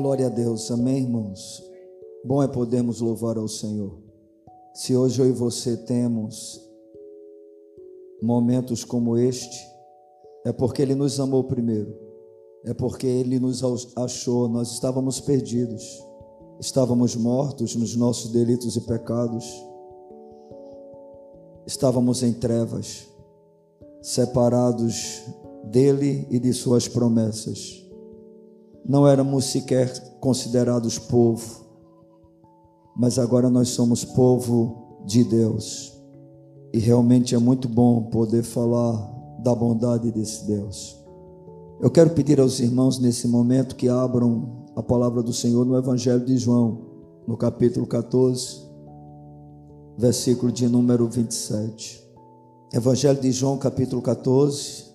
Glória a Deus, amém, irmãos? Bom é podermos louvar ao Senhor. Se hoje eu e você temos momentos como este, é porque Ele nos amou primeiro, é porque Ele nos achou, nós estávamos perdidos, estávamos mortos nos nossos delitos e pecados, estávamos em trevas, separados dele e de Suas promessas não éramos sequer considerados povo, mas agora nós somos povo de Deus. E realmente é muito bom poder falar da bondade desse Deus. Eu quero pedir aos irmãos nesse momento que abram a palavra do Senhor no Evangelho de João, no capítulo 14, versículo de número 27. Evangelho de João, capítulo 14,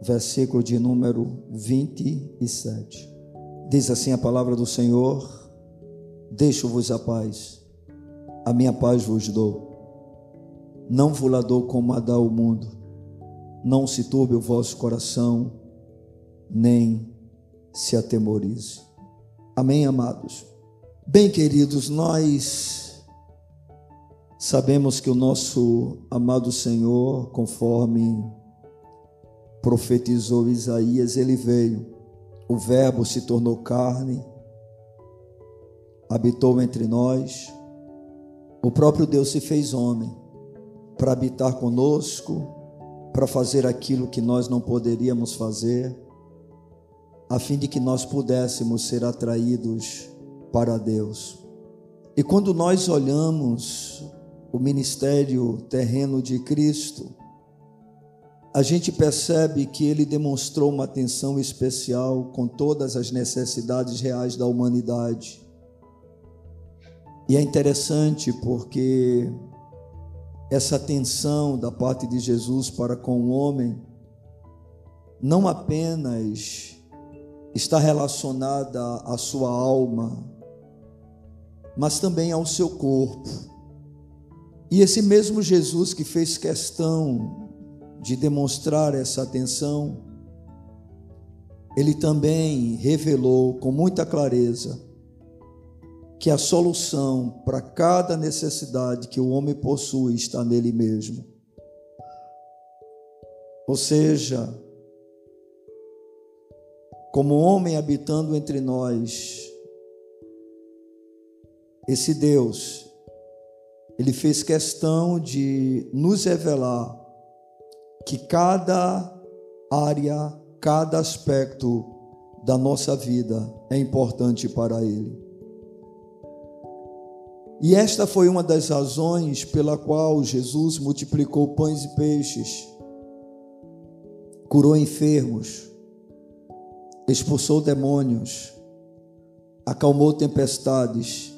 versículo de número 27. Diz assim a palavra do Senhor: Deixo-vos a paz, a minha paz vos dou. Não vos la dou como a dá o mundo. Não se turbe o vosso coração, nem se atemorize. Amém, amados? Bem, queridos, nós sabemos que o nosso amado Senhor, conforme profetizou Isaías, ele veio o Verbo se tornou carne, habitou entre nós. O próprio Deus se fez homem para habitar conosco, para fazer aquilo que nós não poderíamos fazer, a fim de que nós pudéssemos ser atraídos para Deus. E quando nós olhamos o ministério terreno de Cristo, a gente percebe que ele demonstrou uma atenção especial com todas as necessidades reais da humanidade. E é interessante porque essa atenção da parte de Jesus para com o homem não apenas está relacionada à sua alma, mas também ao seu corpo. E esse mesmo Jesus que fez questão de demonstrar essa atenção, ele também revelou com muita clareza que a solução para cada necessidade que o homem possui está nele mesmo. Ou seja, como homem habitando entre nós, esse Deus, ele fez questão de nos revelar que cada área, cada aspecto da nossa vida é importante para Ele. E esta foi uma das razões pela qual Jesus multiplicou pães e peixes, curou enfermos, expulsou demônios, acalmou tempestades,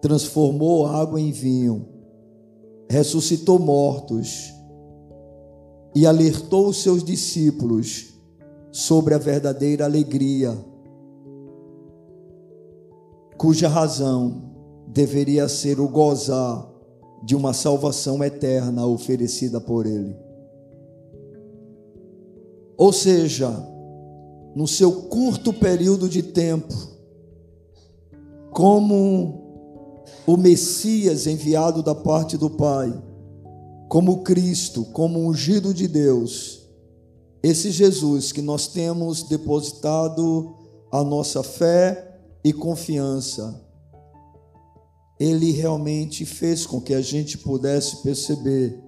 transformou água em vinho, ressuscitou mortos e alertou os seus discípulos sobre a verdadeira alegria, cuja razão deveria ser o gozar de uma salvação eterna oferecida por Ele. Ou seja, no seu curto período de tempo, como o Messias enviado da parte do Pai, como Cristo, como ungido de Deus, esse Jesus que nós temos depositado a nossa fé e confiança, ele realmente fez com que a gente pudesse perceber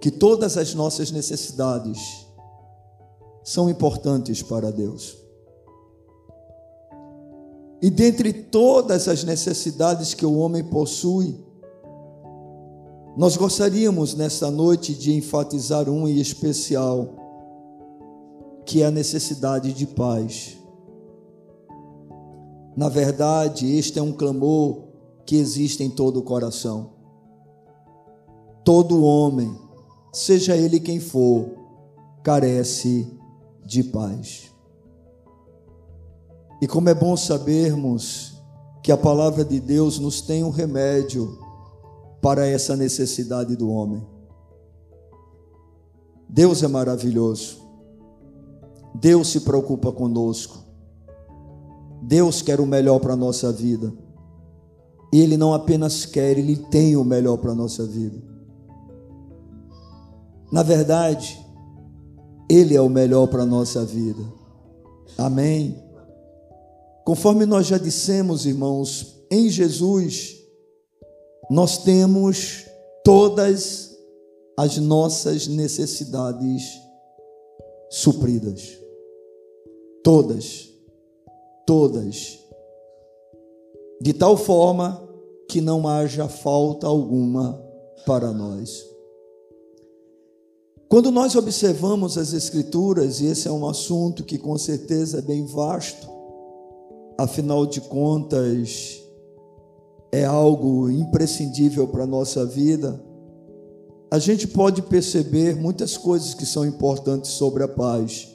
que todas as nossas necessidades são importantes para Deus. E dentre todas as necessidades que o homem possui, nós gostaríamos nesta noite de enfatizar um em especial, que é a necessidade de paz. Na verdade, este é um clamor que existe em todo o coração. Todo homem, seja ele quem for, carece de paz. E como é bom sabermos que a palavra de Deus nos tem um remédio para essa necessidade do homem. Deus é maravilhoso. Deus se preocupa conosco. Deus quer o melhor para a nossa vida. E Ele não apenas quer, Ele tem o melhor para a nossa vida. Na verdade, Ele é o melhor para a nossa vida. Amém. Conforme nós já dissemos, irmãos, em Jesus, nós temos todas as nossas necessidades supridas. Todas. Todas. De tal forma que não haja falta alguma para nós. Quando nós observamos as Escrituras, e esse é um assunto que com certeza é bem vasto, afinal de contas, é algo imprescindível para a nossa vida, a gente pode perceber muitas coisas que são importantes sobre a paz.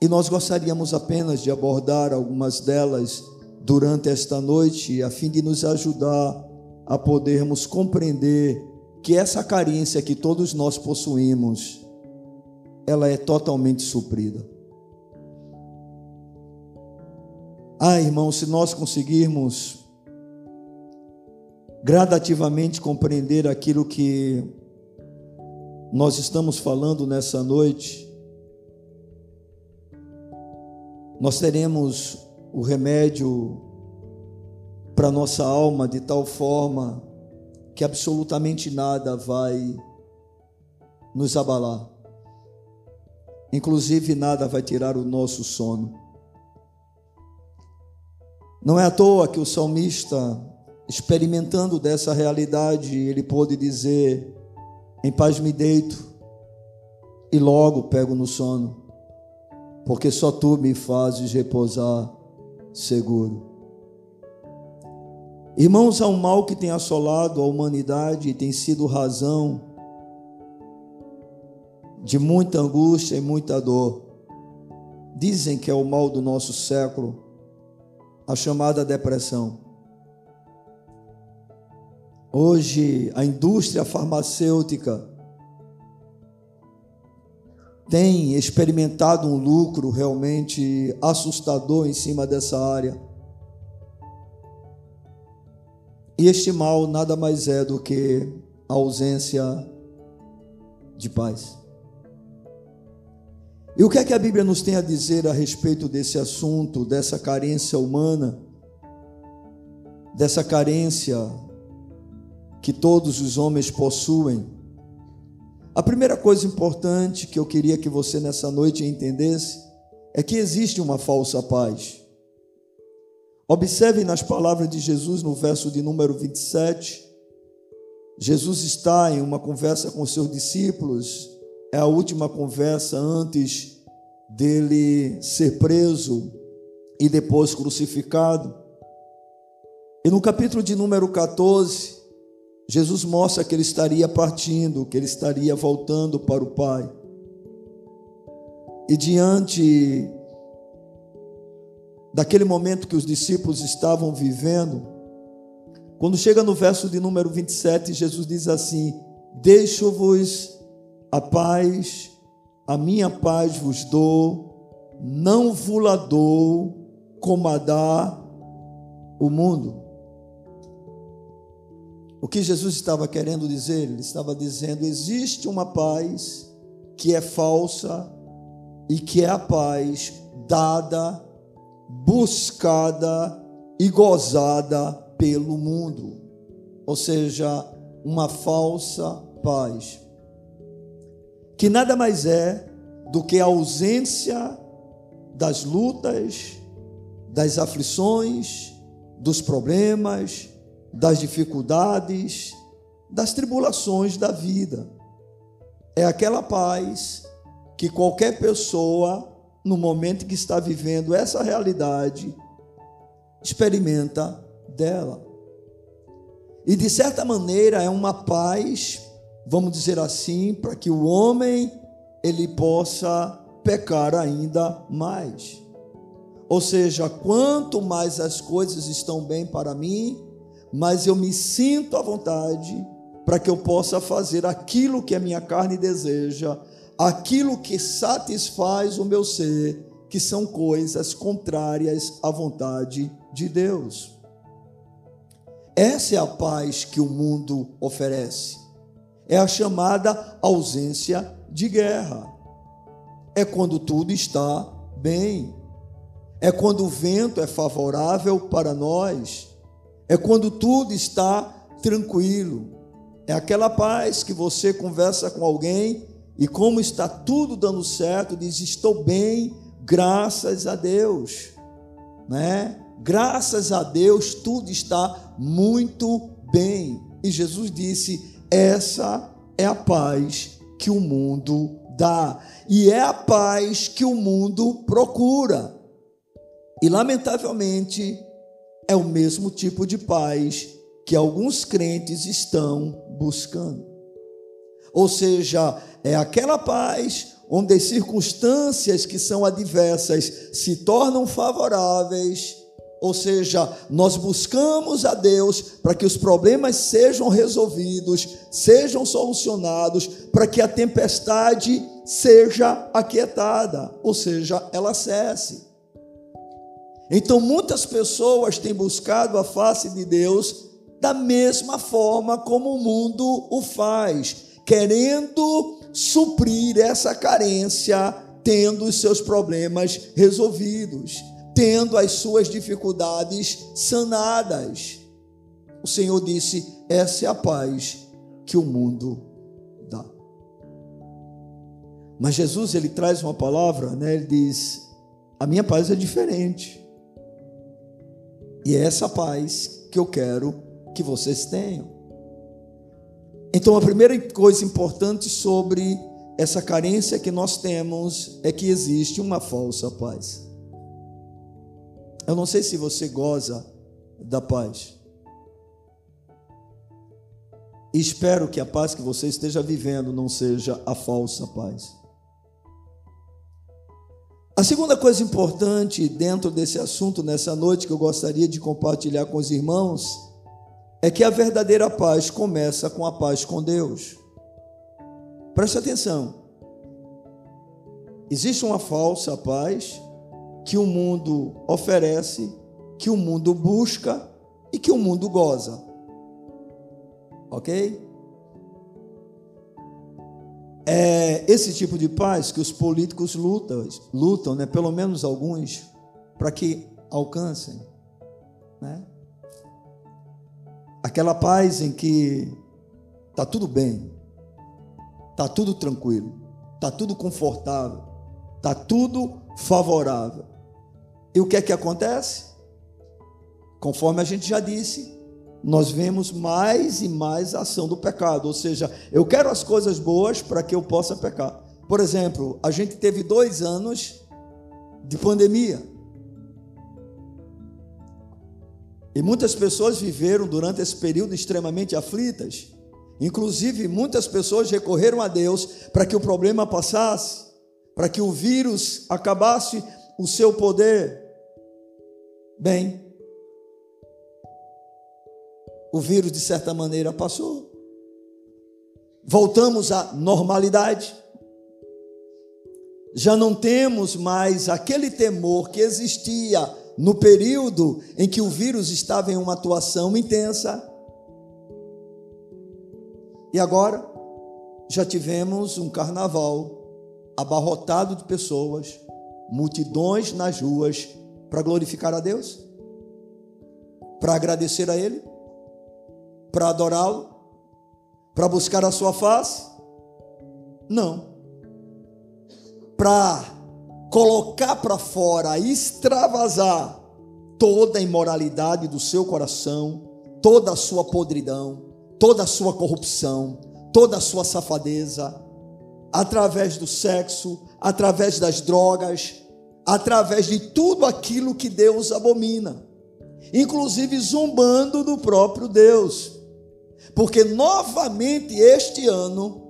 E nós gostaríamos apenas de abordar algumas delas durante esta noite, a fim de nos ajudar a podermos compreender que essa carência que todos nós possuímos, ela é totalmente suprida. Ah, irmão, se nós conseguirmos gradativamente compreender aquilo que nós estamos falando nessa noite, nós teremos o remédio para nossa alma de tal forma que absolutamente nada vai nos abalar. Inclusive nada vai tirar o nosso sono. Não é à toa que o salmista, experimentando dessa realidade, ele pôde dizer: Em paz me deito e logo pego no sono, porque só tu me fazes repousar seguro. Irmãos, há um mal que tem assolado a humanidade e tem sido razão de muita angústia e muita dor. Dizem que é o mal do nosso século a chamada depressão. Hoje, a indústria farmacêutica tem experimentado um lucro realmente assustador em cima dessa área. E este mal nada mais é do que a ausência de paz. E o que é que a Bíblia nos tem a dizer a respeito desse assunto, dessa carência humana, dessa carência que todos os homens possuem? A primeira coisa importante que eu queria que você nessa noite entendesse é que existe uma falsa paz. Observe nas palavras de Jesus no verso de número 27. Jesus está em uma conversa com seus discípulos é a última conversa antes dele ser preso e depois crucificado. E no capítulo de número 14, Jesus mostra que ele estaria partindo, que ele estaria voltando para o Pai. E diante daquele momento que os discípulos estavam vivendo, quando chega no verso de número 27, Jesus diz assim: Deixo-vos a paz, a minha paz vos dou, não vula dou como a dá o mundo. O que Jesus estava querendo dizer? Ele estava dizendo: existe uma paz que é falsa e que é a paz dada, buscada e gozada pelo mundo. Ou seja, uma falsa paz que nada mais é do que a ausência das lutas, das aflições, dos problemas, das dificuldades, das tribulações da vida. É aquela paz que qualquer pessoa, no momento que está vivendo essa realidade, experimenta dela. E de certa maneira é uma paz vamos dizer assim, para que o homem ele possa pecar ainda mais. Ou seja, quanto mais as coisas estão bem para mim, mais eu me sinto à vontade para que eu possa fazer aquilo que a minha carne deseja, aquilo que satisfaz o meu ser, que são coisas contrárias à vontade de Deus. Essa é a paz que o mundo oferece. É a chamada ausência de guerra. É quando tudo está bem. É quando o vento é favorável para nós. É quando tudo está tranquilo. É aquela paz que você conversa com alguém e, como está tudo dando certo, diz: Estou bem, graças a Deus. Né? Graças a Deus, tudo está muito bem. E Jesus disse: Essa é a paz que o mundo dá, e é a paz que o mundo procura. E, lamentavelmente, é o mesmo tipo de paz que alguns crentes estão buscando. Ou seja, é aquela paz onde as circunstâncias que são adversas se tornam favoráveis, ou seja, nós buscamos a Deus para que os problemas sejam resolvidos, sejam solucionados, para que a tempestade seja aquietada, ou seja, ela cesse. Então, muitas pessoas têm buscado a face de Deus da mesma forma como o mundo o faz, querendo suprir essa carência, tendo os seus problemas resolvidos, tendo as suas dificuldades sanadas. O Senhor disse: essa é a paz que o mundo dá. Mas Jesus ele traz uma palavra, né? Ele diz: a minha paz é diferente. E é essa paz que eu quero que vocês tenham. Então, a primeira coisa importante sobre essa carência que nós temos é que existe uma falsa paz. Eu não sei se você goza da paz. espero que a paz que você esteja vivendo não seja a falsa paz. A segunda coisa importante dentro desse assunto nessa noite que eu gostaria de compartilhar com os irmãos é que a verdadeira paz começa com a paz com Deus. Preste atenção. Existe uma falsa paz que o mundo oferece, que o mundo busca e que o mundo goza. Ok? É esse tipo de paz que os políticos lutam, lutam, né? Pelo menos alguns, para que alcancem, né? Aquela paz em que está tudo bem, está tudo tranquilo, está tudo confortável, está tudo favorável. E o que é que acontece? Conforme a gente já disse, nós vemos mais e mais ação do pecado. Ou seja, eu quero as coisas boas para que eu possa pecar. Por exemplo, a gente teve dois anos de pandemia. E muitas pessoas viveram durante esse período extremamente aflitas. Inclusive, muitas pessoas recorreram a Deus para que o problema passasse, para que o vírus acabasse o seu poder. Bem, o vírus de certa maneira passou. Voltamos à normalidade. Já não temos mais aquele temor que existia no período em que o vírus estava em uma atuação intensa. E agora já tivemos um carnaval abarrotado de pessoas, multidões nas ruas para glorificar a Deus, para agradecer a Ele, para adorá-lo, para buscar a sua face? Não. Para colocar para fora, extravasar toda a imoralidade do seu coração, toda a sua podridão, toda a sua corrupção, toda a sua safadeza, através do sexo, através das drogas, através de tudo aquilo que Deus abomina, inclusive zombando do próprio Deus. Porque novamente este ano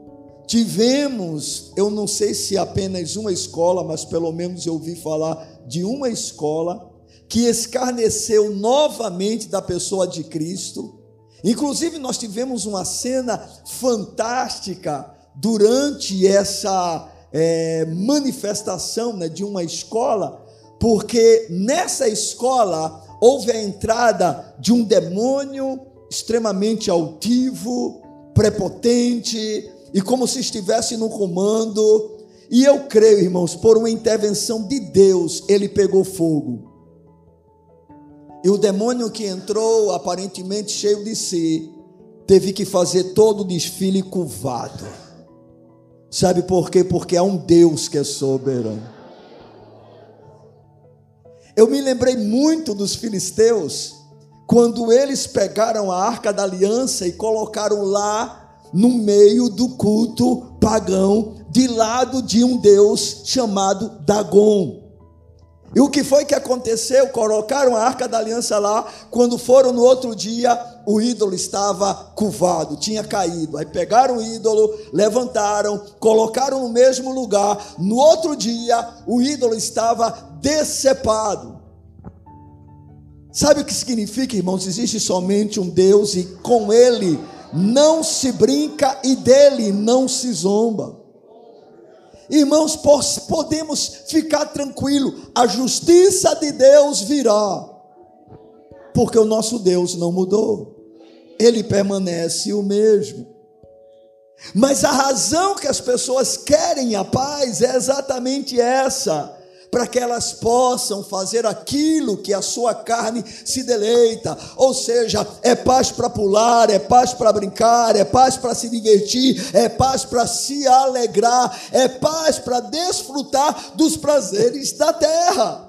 Tivemos, eu não sei se apenas uma escola, mas pelo menos eu ouvi falar de uma escola que escarneceu novamente da pessoa de Cristo. Inclusive, nós tivemos uma cena fantástica durante essa, é, manifestação né, de uma escola, porque nessa escola houve a entrada de um demônio extremamente altivo, prepotente e como se estivesse no comando. E eu creio, irmãos, por uma intervenção de Deus, ele pegou fogo. E o demônio que entrou, aparentemente cheio de si, teve que fazer todo o desfile curvado. Sabe por quê? Porque há um Deus que é soberano. Eu me lembrei muito dos filisteus, quando eles pegaram a arca da aliança e colocaram lá no meio do culto pagão, de lado de um Deus chamado Dagon. E o que foi que aconteceu? Colocaram a arca da aliança lá. Quando foram no outro dia, o ídolo estava curvado, tinha caído. Aí pegaram o ídolo, levantaram, colocaram no mesmo lugar. No outro dia, o ídolo estava decepado. Sabe o que significa, irmãos? Existe somente um Deus e com ele não se brinca e dele não se zomba. Irmãos, podemos ficar tranquilo, a justiça de Deus virá, porque o nosso Deus não mudou, ele permanece o mesmo. Mas a razão que as pessoas querem a paz é exatamente essa para que elas possam fazer aquilo que a sua carne se deleita. Ou seja, é paz para pular, é paz para brincar, é paz para se divertir, é paz para se alegrar, é paz para desfrutar dos prazeres da terra.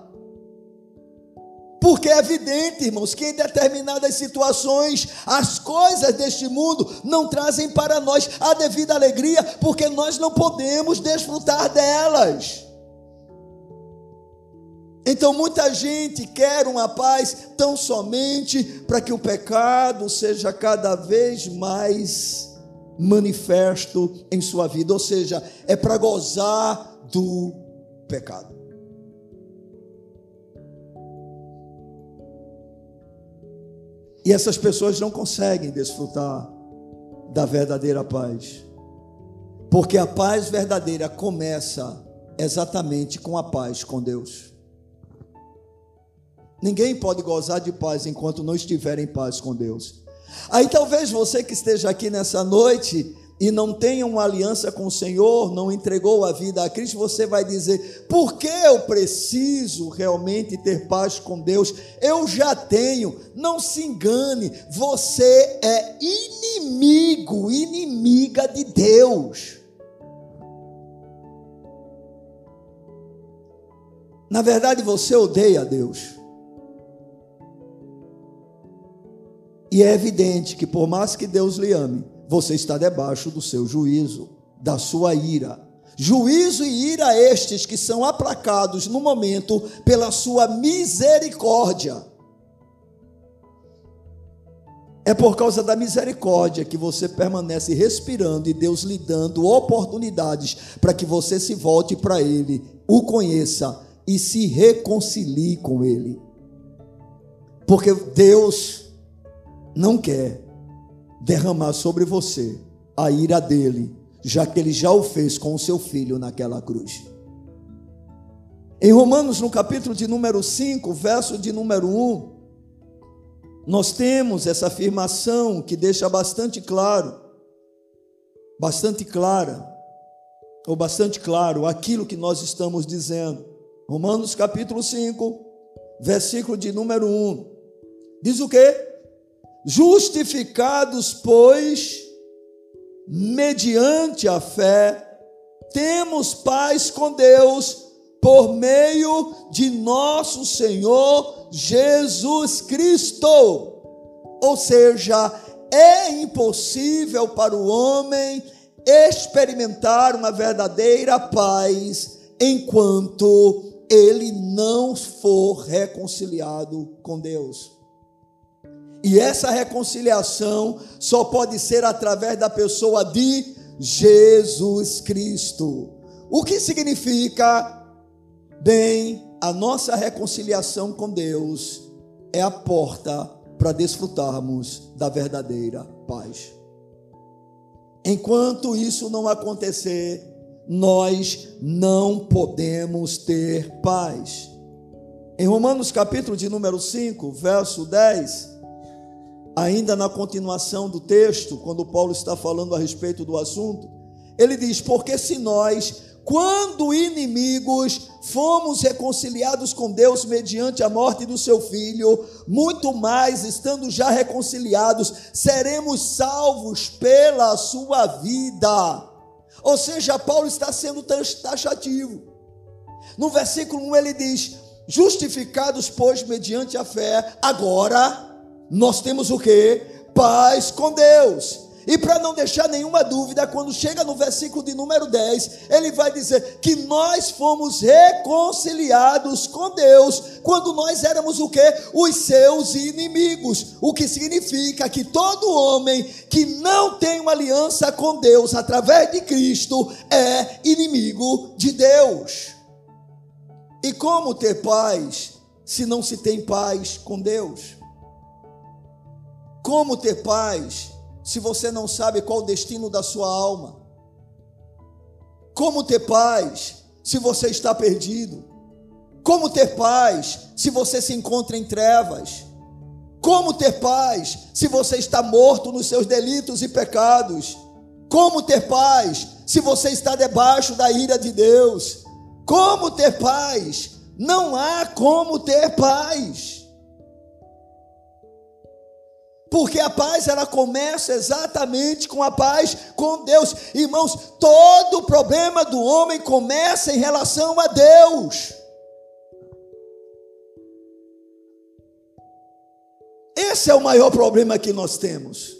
Porque é evidente, irmãos, que em determinadas situações as coisas deste mundo não trazem para nós a devida alegria, porque nós não podemos desfrutar delas. Então muita gente quer uma paz tão somente para que o pecado seja cada vez mais manifesto em sua vida, ou seja, é para gozar do pecado. E essas pessoas não conseguem desfrutar da verdadeira paz. Porque a paz verdadeira começa exatamente com a paz com Deus. Ninguém pode gozar de paz enquanto não estiver em paz com Deus. Aí talvez você que esteja aqui nessa noite e não tenha uma aliança com o Senhor, não entregou a vida a Cristo, você vai dizer: por que eu preciso realmente ter paz com Deus? Eu já tenho. Não se engane, você é inimigo, inimiga de Deus. Na verdade, você odeia Deus. E é evidente que, por mais que Deus lhe ame, você está debaixo do seu juízo, da sua ira. Juízo e ira estes que são aplacados no momento pela sua misericórdia. É por causa da misericórdia que você permanece respirando e Deus lhe dando oportunidades para que você se volte para Ele, o conheça e se reconcilie com Ele. Porque Deus não quer derramar sobre você a ira dele, já que ele já o fez com o seu filho naquela cruz. Em Romanos, no capítulo de número 5, verso de número 1, nós temos essa afirmação que deixa bastante claro, bastante clara, ou bastante claro aquilo que nós estamos dizendo. Romanos capítulo 5, versículo de número 1. Diz o quê? Justificados, pois, mediante a fé, temos paz com Deus por meio de nosso Senhor Jesus Cristo. Ou seja, é impossível para o homem experimentar uma verdadeira paz enquanto ele não for reconciliado com Deus. E essa reconciliação só pode ser através da pessoa de Jesus Cristo. O que significa? Bem, a nossa reconciliação com Deus é a porta para desfrutarmos da verdadeira paz. Enquanto isso não acontecer, nós não podemos ter paz. Em Romanos capítulo de número 5, verso 10, ainda na continuação do texto, quando Paulo está falando a respeito do assunto, ele diz: Porque se nós, quando inimigos, fomos reconciliados com Deus mediante a morte do seu filho, muito mais, estando já reconciliados, seremos salvos pela sua vida. Ou seja, Paulo está sendo taxativo. No versículo 1 ele diz: Justificados, pois, mediante a fé, agora nós temos o que? Paz com Deus. E para não deixar nenhuma dúvida, quando chega no versículo de número 10, ele vai dizer que nós fomos reconciliados com Deus quando nós éramos o que? Os seus inimigos. O que significa que todo homem que não tem uma aliança com Deus através de Cristo é inimigo de Deus. E como ter paz se não se tem paz com Deus? Como ter paz se você não sabe qual o destino da sua alma? Como ter paz se você está perdido? Como ter paz se você se encontra em trevas? Como ter paz se você está morto nos seus delitos e pecados? Como ter paz se você está debaixo da ira de Deus? Como ter paz? Não há como ter paz. Porque a paz ela começa exatamente com a paz com Deus. Irmãos, todo problema do homem começa em relação a Deus. Esse é o maior problema que nós temos.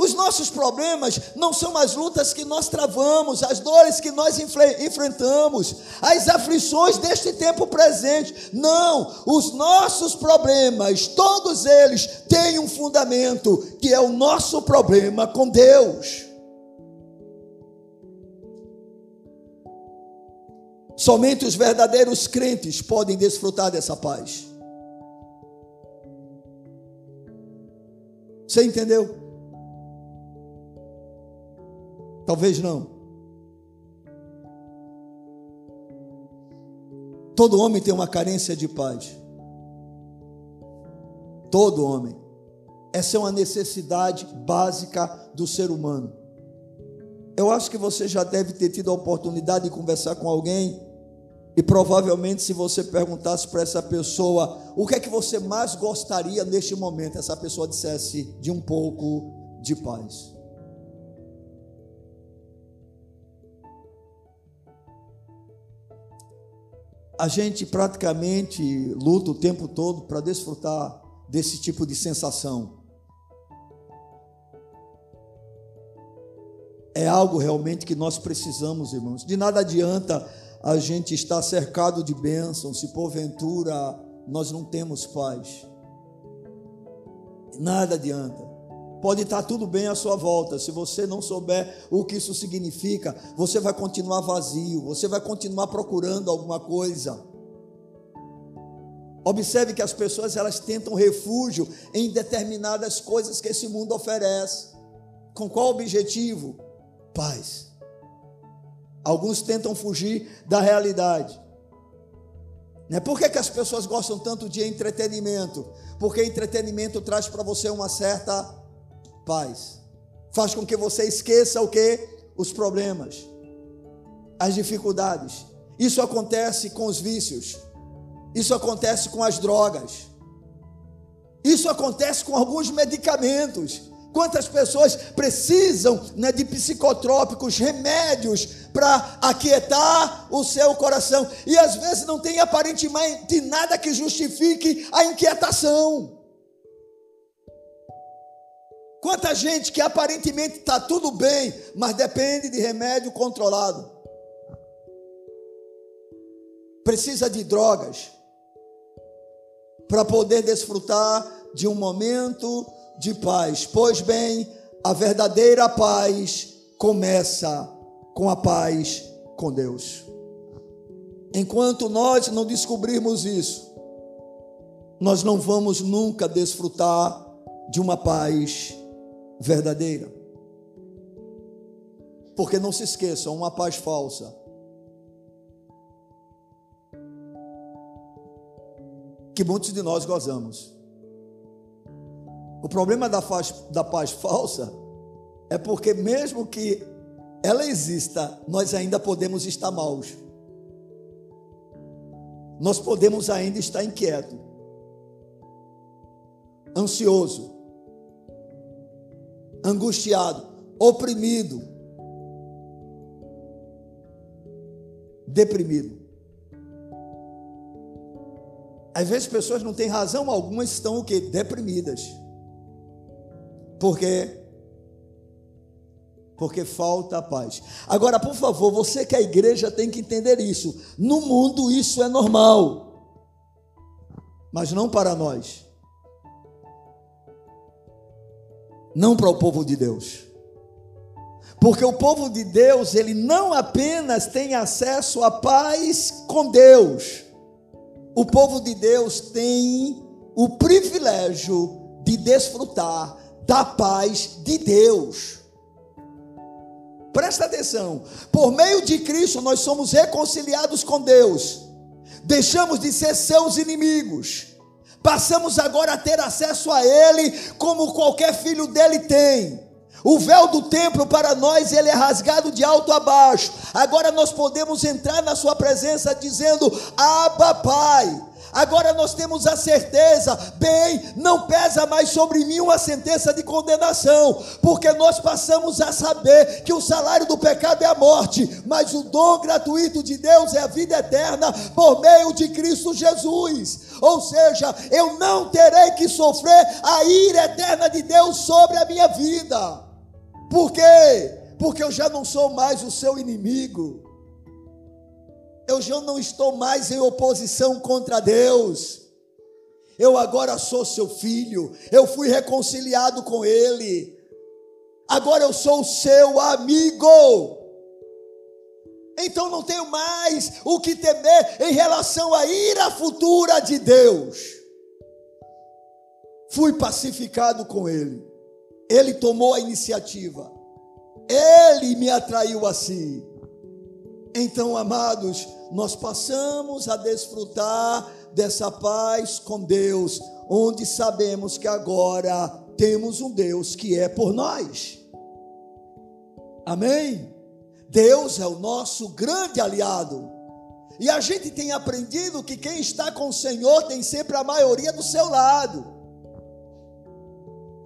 Os nossos problemas não são as lutas que nós travamos, as dores que nós enfrentamos, as aflições deste tempo presente. Não, os nossos problemas, todos eles têm um fundamento, que é o nosso problema com Deus. Somente os verdadeiros crentes podem desfrutar dessa paz. Você entendeu? Talvez não. Todo homem tem uma carência de paz. Todo homem. Essa é uma necessidade básica do ser humano. Eu acho que você já deve ter tido a oportunidade de conversar com alguém e provavelmente se você perguntasse para essa pessoa o que é que você mais gostaria neste momento, essa pessoa dissesse de um pouco de paz. A gente praticamente luta o tempo todo para desfrutar desse tipo de sensação. É algo realmente que nós precisamos, irmãos. De nada adianta a gente estar cercado de bênçãos se porventura nós não temos paz. Nada adianta. Pode estar tudo bem à sua volta, se você não souber o que isso significa, você vai continuar vazio, você vai continuar procurando alguma coisa. Observe que as pessoas elas tentam refúgio em determinadas coisas que esse mundo oferece. Com qual objetivo? Paz. Alguns tentam fugir da realidade. Né? Por que, que as pessoas gostam tanto de entretenimento? Porque entretenimento traz para você uma certa paz. Faz com que você esqueça o que? Os problemas, as dificuldades. Isso acontece com os vícios. Isso acontece com as drogas. Isso acontece com alguns medicamentos. Quantas pessoas precisam né, de psicotrópicos, remédios para aquietar o seu coração e às vezes não tem aparentemente nada que justifique a inquietação. Quanta gente que aparentemente está tudo bem, mas depende de remédio controlado. Precisa de drogas para poder desfrutar de um momento de paz. Pois bem, a verdadeira paz começa com a paz com Deus. Enquanto nós não descobrirmos isso, nós não vamos nunca desfrutar de uma paz verdadeira. Porque não se esqueçam, uma paz falsa. Que muitos de nós gozamos. O problema da paz, da paz falsa é porque, mesmo que ela exista, nós ainda podemos estar maus. Nós podemos ainda estar inquieto, ansioso, angustiado, oprimido, deprimido. Às vezes pessoas não têm razão alguma, estão o quê? Deprimidas. Por quê? Porque falta a paz. Agora, por favor, você que é a igreja tem que entender isso. No mundo isso é normal. Mas não para nós. Não para o povo de Deus. Porque o povo de Deus, ele não apenas tem acesso à paz com Deus, o povo de Deus tem o privilégio de desfrutar da paz de Deus. Presta atenção, por meio de Cristo nós somos reconciliados com Deus, deixamos de ser seus inimigos, passamos agora a ter acesso a Ele como qualquer filho dele tem. O véu do templo para nós ele é rasgado de alto a baixo. Agora nós podemos entrar na sua presença dizendo: "Abba, Pai". Agora nós temos a certeza, bem, não pesa mais sobre mim uma sentença de condenação, porque nós passamos a saber que o salário do pecado é a morte, mas o dom gratuito de Deus é a vida eterna por meio de Cristo Jesus. Ou seja, eu não terei que sofrer a ira eterna de Deus sobre a minha vida. Por quê? Porque eu já não sou mais o seu inimigo. Eu já não estou mais em oposição contra Deus. Eu agora sou seu filho. Eu fui reconciliado com Ele. Agora eu sou seu amigo. Então não tenho mais o que temer em relação à ira futura de Deus. Fui pacificado com Ele. Ele tomou a iniciativa. Ele me atraiu a si. Então, amados, nós passamos a desfrutar dessa paz com Deus, onde sabemos que agora temos um Deus que é por nós. Amém? Deus é o nosso grande aliado. E a gente tem aprendido que quem está com o Senhor tem sempre a maioria do seu lado.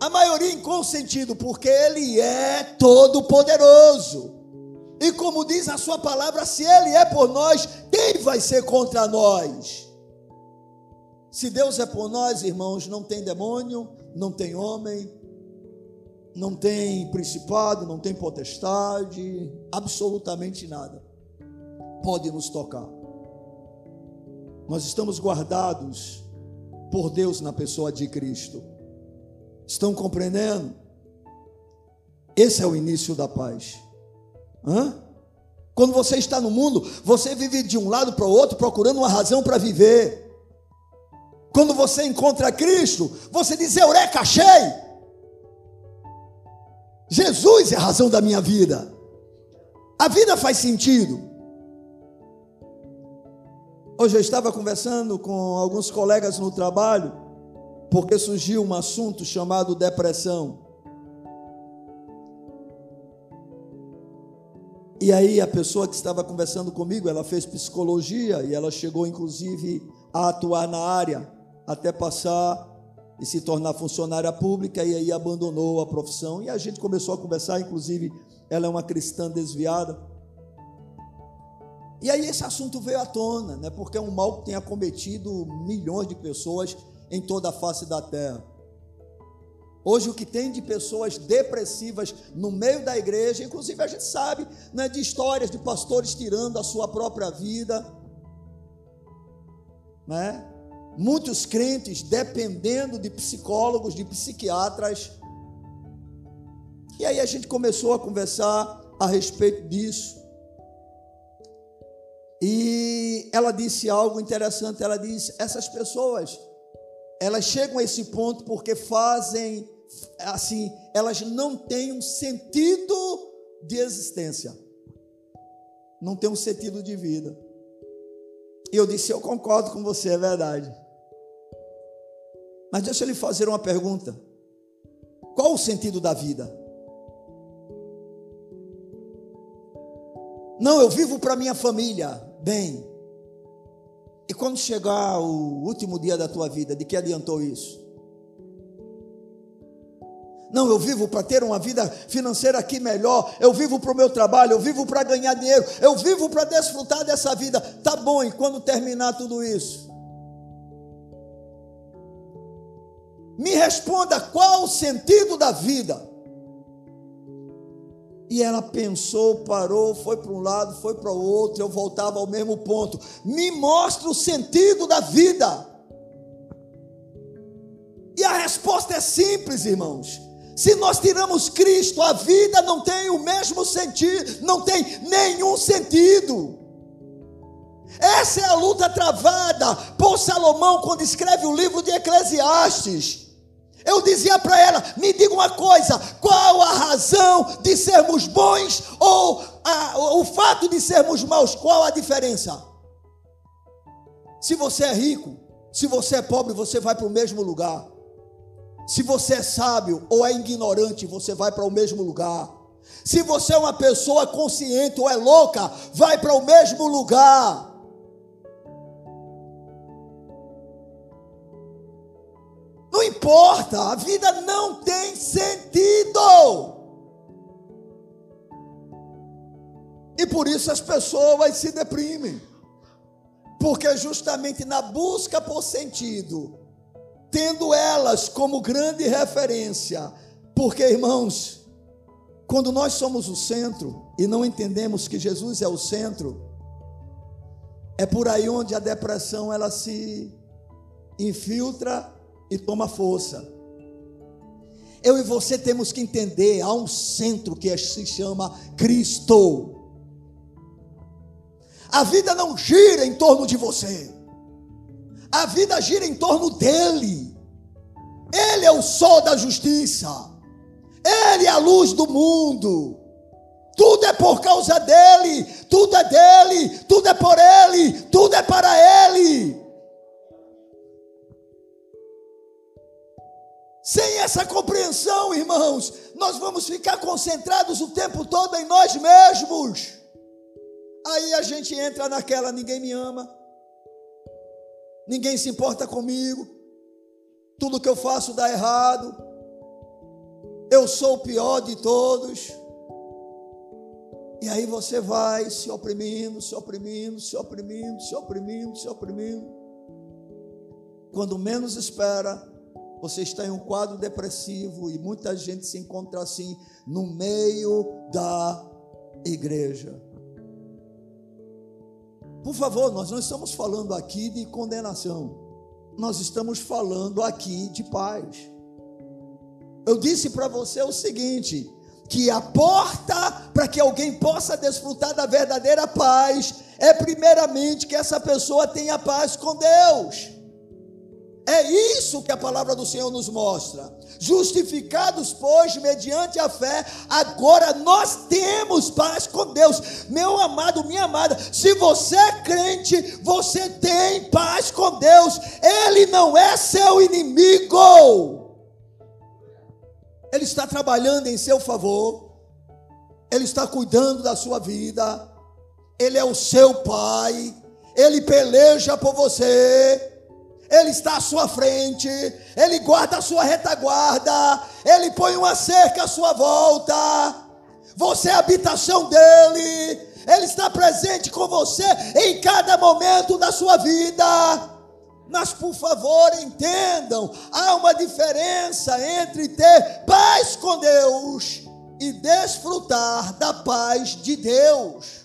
A maioria em qual sentido? Porque Ele é todo-poderoso. E como diz a Sua palavra, se Ele é por nós, quem vai ser contra nós? Se Deus é por nós, irmãos, não tem demônio, não tem homem, não tem principado, não tem potestade, absolutamente nada pode nos tocar. Nós estamos guardados por Deus na pessoa de Cristo. Estão compreendendo? Esse é o início da paz. Hã? Quando você está no mundo, você vive de um lado para o outro procurando uma razão para viver. Quando você encontra Cristo, você diz: Eureka, achei! Jesus é a razão da minha vida. A vida faz sentido. Hoje eu estava conversando com alguns colegas no trabalho porque surgiu um assunto chamado depressão. E aí a pessoa que estava conversando comigo, ela fez psicologia e ela chegou inclusive a atuar na área até passar e se tornar funcionária pública e aí abandonou a profissão e a gente começou a conversar, inclusive ela é uma cristã desviada. E aí esse assunto veio à tona, né? Porque é um mal que tem acometido milhões de pessoas em toda a face da terra. Hoje, o que tem de pessoas depressivas no meio da igreja, inclusive a gente sabe né, de histórias de pastores tirando a sua própria vida, né? muitos crentes dependendo de psicólogos, de psiquiatras. E aí a gente começou a conversar a respeito disso. E ela disse algo interessante. Ela disse: essas pessoas elas chegam a esse ponto porque fazem assim, elas não têm um sentido de existência. Não tem um sentido de vida. E eu disse: Eu concordo com você, é verdade. Mas deixa eu lhe fazer uma pergunta: Qual o sentido da vida? Não, eu vivo para minha família. Bem, e quando chegar o último dia da tua vida, de que adiantou isso? Não, eu vivo para ter uma vida financeira aqui melhor, eu vivo para o meu trabalho, eu vivo para ganhar dinheiro, eu vivo para desfrutar dessa vida. Tá bom, e quando terminar tudo isso? Me responda qual o sentido da vida. E ela pensou, parou, foi para um lado, foi para o outro, eu voltava ao mesmo ponto. Me mostra o sentido da vida. E a resposta é simples, irmãos. Se nós tiramos Cristo, a vida não tem o mesmo sentido, não tem nenhum sentido. Essa é a luta travada por Salomão quando escreve o livro de Eclesiastes. Eu dizia para ela: me diga uma coisa, qual a razão de sermos bons ou a, o fato de sermos maus? Qual a diferença? Se você é rico, se você é pobre, você vai para o mesmo lugar. Se você é sábio ou é ignorante, você vai para o mesmo lugar. Se você é uma pessoa consciente ou é louca, vai para o mesmo lugar. Não importa, a vida não tem sentido. E por isso as pessoas se deprimem. Porque justamente na busca por sentido, tendo elas como grande referência. Porque, irmãos, quando nós somos o centro e não entendemos que Jesus é o centro, é por aí onde a depressão ela se infiltra e toma força. Eu e você temos que entender, há um centro que se chama Cristo. A vida não gira em torno de você. A vida gira em torno dele. Ele é o sol da justiça. Ele é a luz do mundo. Tudo é por causa dele, tudo é dele, tudo é por ele, tudo é para ele. Sem essa compreensão, irmãos, nós vamos ficar concentrados o tempo todo em nós mesmos. Aí a gente entra naquela: ninguém me ama, ninguém se importa comigo, tudo que eu faço dá errado, eu sou o pior de todos. E aí você vai se oprimindo, se oprimindo, se oprimindo, se oprimindo, se oprimindo. Quando menos espera, você está em um quadro depressivo e muita gente se encontra assim no meio da igreja. Por favor, nós não estamos falando aqui de condenação, nós estamos falando aqui de paz. Eu disse para você o seguinte: que a porta para que alguém possa desfrutar da verdadeira paz é, primeiramente, que essa pessoa tenha paz com Deus. É isso que a palavra do Senhor nos mostra. Justificados, pois, mediante a fé, agora nós temos paz com Deus. Meu amado, minha amada, se você é crente, você tem paz com Deus. Ele não é seu inimigo. Ele está trabalhando em seu favor. Ele está cuidando da sua vida. Ele é o seu pai. Ele peleja por você. Ele está à sua frente, Ele guarda a sua retaguarda, Ele põe uma cerca à sua volta, você é a habitação dEle, Ele está presente com você em cada momento da sua vida. Mas por favor, entendam: há uma diferença entre ter paz com Deus e desfrutar da paz de Deus.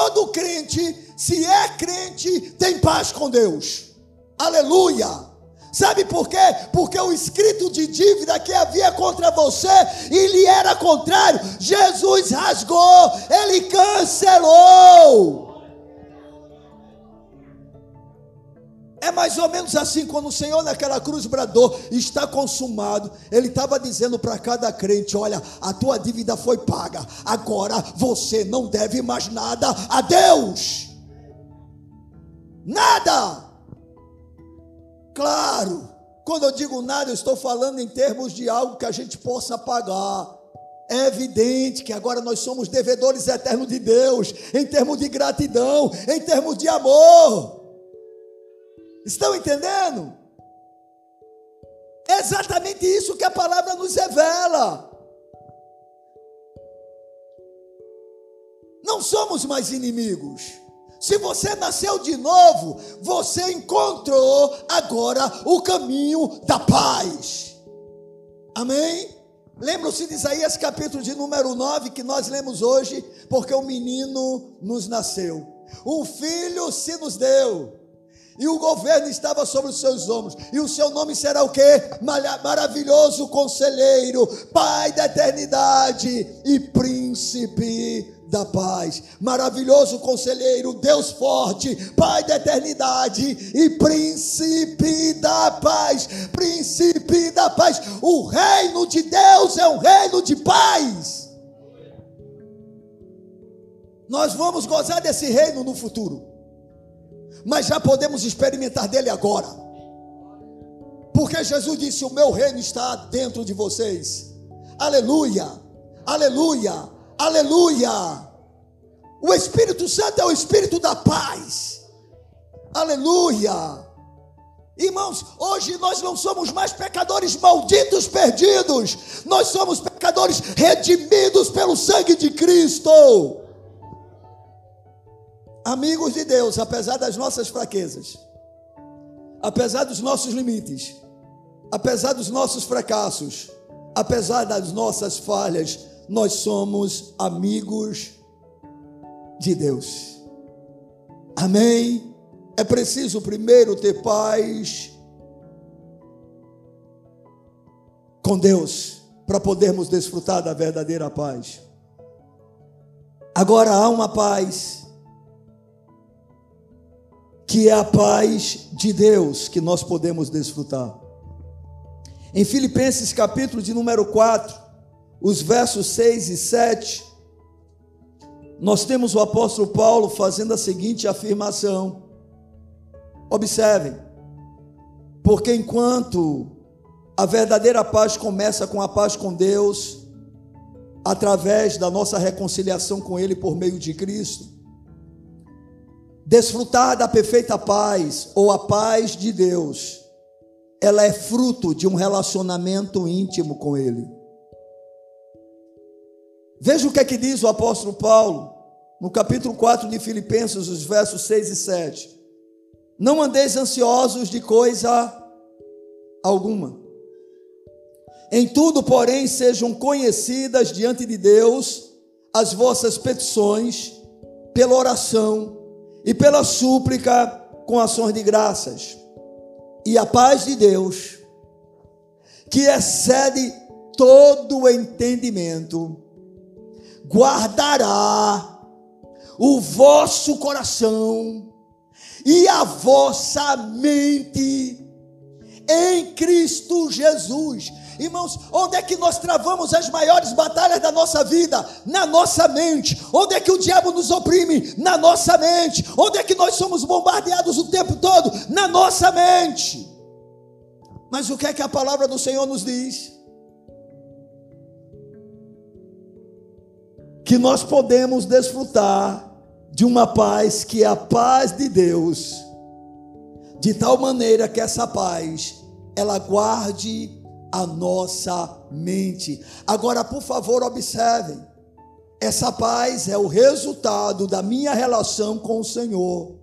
Todo crente, se é crente, tem paz com Deus. Aleluia. Sabe por quê? Porque o escrito de dívida que havia contra você, ele era contrário. Jesus rasgou, ele cancelou. Mais ou menos assim, quando o Senhor naquela cruz bradou, está consumado. Ele estava dizendo para cada crente: Olha, a tua dívida foi paga, agora você não deve mais nada a Deus. Nada. Claro, quando eu digo nada, eu estou falando em termos de algo que a gente possa pagar. É evidente que agora nós somos devedores eternos de Deus, em termos de gratidão, em termos de amor. Estão entendendo? É exatamente isso que a palavra nos revela. Não somos mais inimigos. Se você nasceu de novo, você encontrou agora o caminho da paz. Amém? Lembram-se de Isaías capítulo de número 9 que nós lemos hoje, porque o menino nos nasceu, um filho se nos deu, e o governo estava sobre os seus ombros, e o seu nome será o que? Maravilhoso conselheiro, Pai da eternidade e príncipe da paz. Maravilhoso conselheiro, Deus forte, Pai da eternidade e príncipe da paz. Príncipe da paz. O reino de Deus é um reino de paz. Nós vamos gozar desse reino no futuro, mas já podemos experimentar dele agora, porque Jesus disse: O meu reino está dentro de vocês. Aleluia, aleluia. Aleluia! O Espírito Santo é o Espírito da paz. Aleluia! Irmãos, hoje nós não somos mais pecadores malditos perdidos, nós somos pecadores redimidos pelo sangue de Cristo. Amigos de Deus, apesar das nossas fraquezas, apesar dos nossos limites, apesar dos nossos fracassos, apesar das nossas falhas, nós somos amigos de Deus. Amém? É preciso primeiro ter paz com Deus para podermos desfrutar da verdadeira paz. Agora há uma paz que é a paz de Deus que nós podemos desfrutar. Em Filipenses capítulo de número 4, os versos 6 e 7, nós temos o apóstolo Paulo fazendo a seguinte afirmação. Observem, porque enquanto a verdadeira paz começa com a paz com Deus, através da nossa reconciliação com Ele por meio de Cristo, desfrutar da perfeita paz ou a paz de Deus, ela é fruto de um relacionamento íntimo com Ele. Veja o que é que diz o apóstolo Paulo no capítulo 4 de Filipenses, os versos 6 e 7. Não andeis ansiosos de coisa alguma. Em tudo, porém, sejam conhecidas diante de Deus as vossas petições, pela oração e pela súplica com ações de graças. E a paz de Deus, que excede todo o entendimento, guardará o vosso coração e a vossa mente em Cristo Jesus. Irmãos, onde é que nós travamos as maiores batalhas da nossa vida? Na nossa mente. Onde é que o diabo nos oprime? Na nossa mente. Onde é que nós somos bombardeados o tempo todo? Na nossa mente. Mas o que é que a palavra do Senhor nos diz? que nós podemos desfrutar de uma paz que é a paz de Deus, de tal maneira que essa paz ela guarde a nossa mente. Agora, por favor, observem. Essa paz é o resultado da minha relação com o Senhor.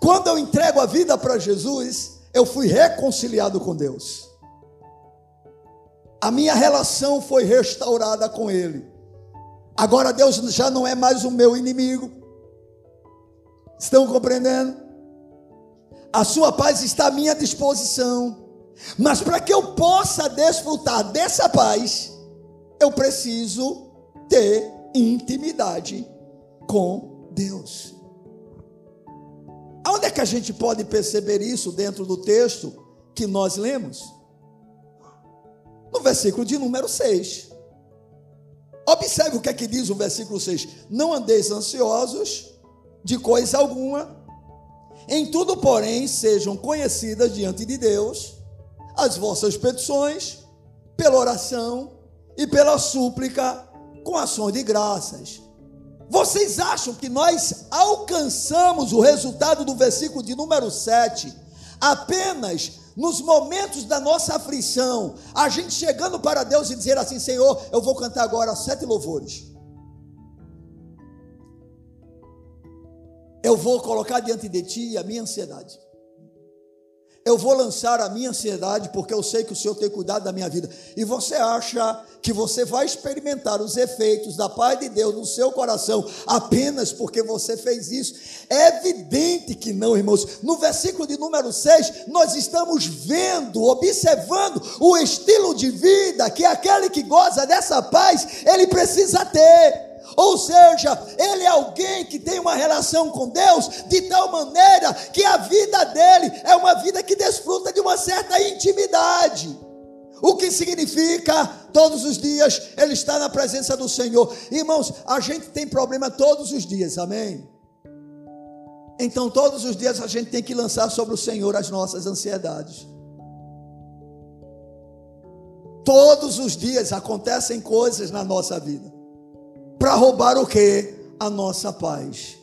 Quando eu entrego a vida para Jesus, eu fui reconciliado com Deus. A minha relação foi restaurada com Ele. Agora Deus já não é mais o meu inimigo. Estão compreendendo? A sua paz está à minha disposição. Mas para que eu possa desfrutar dessa paz, eu preciso ter intimidade com Deus. Aonde é é que a gente pode perceber isso dentro do texto que nós lemos? No versículo de número 6. Observe o que é que diz o versículo 6: Não andeis ansiosos de coisa alguma, em tudo, porém, sejam conhecidas diante de Deus as vossas petições, pela oração e pela súplica, com ações de graças. Vocês acham que nós alcançamos o resultado do versículo de número 7 apenas nos momentos da nossa aflição, a gente chegando para Deus e dizer assim: Senhor, eu vou cantar agora sete louvores. Eu vou colocar diante de ti a minha ansiedade. Eu vou lançar a minha ansiedade porque eu sei que o Senhor tem cuidado da minha vida. E você acha que você vai experimentar os efeitos da paz de Deus no seu coração apenas porque você fez isso? É evidente que não, irmãos. No versículo de número 6, nós estamos vendo, observando o estilo de vida que aquele que goza dessa paz, ele precisa ter. Ou seja, ele é alguém que tem uma relação com Deus de tal maneira que a vida dele é uma vida que desfruta de uma certa intimidade. O que significa todos os dias ele está na presença do Senhor. Irmãos, a gente tem problema todos os dias, amém? Então, todos os dias a gente tem que lançar sobre o Senhor as nossas ansiedades. Todos os dias acontecem coisas na nossa vida para roubar o que? A nossa paz.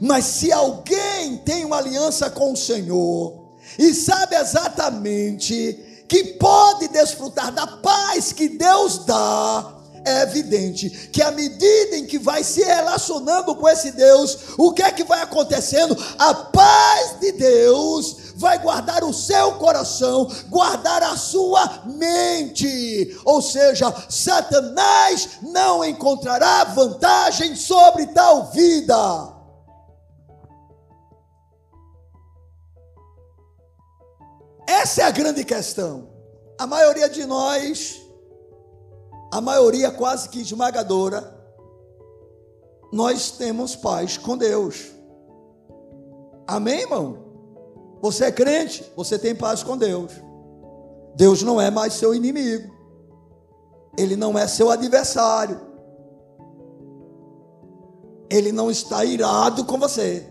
Mas se alguém tem uma aliança com o Senhor e sabe exatamente que pode desfrutar da paz que Deus dá, é evidente que à medida em que vai se relacionando com esse Deus, o que é que vai acontecendo? A paz de Deus vai guardar o seu coração, guardar a sua mente. Ou seja, Satanás não encontrará vantagem sobre tal vida. Essa é a grande questão. A maioria de nós, a maioria quase que esmagadora, nós temos paz com Deus. Amém, irmão? Você é crente, você tem paz com Deus. Deus não é mais seu inimigo. Ele não é seu adversário. Ele não está irado com você.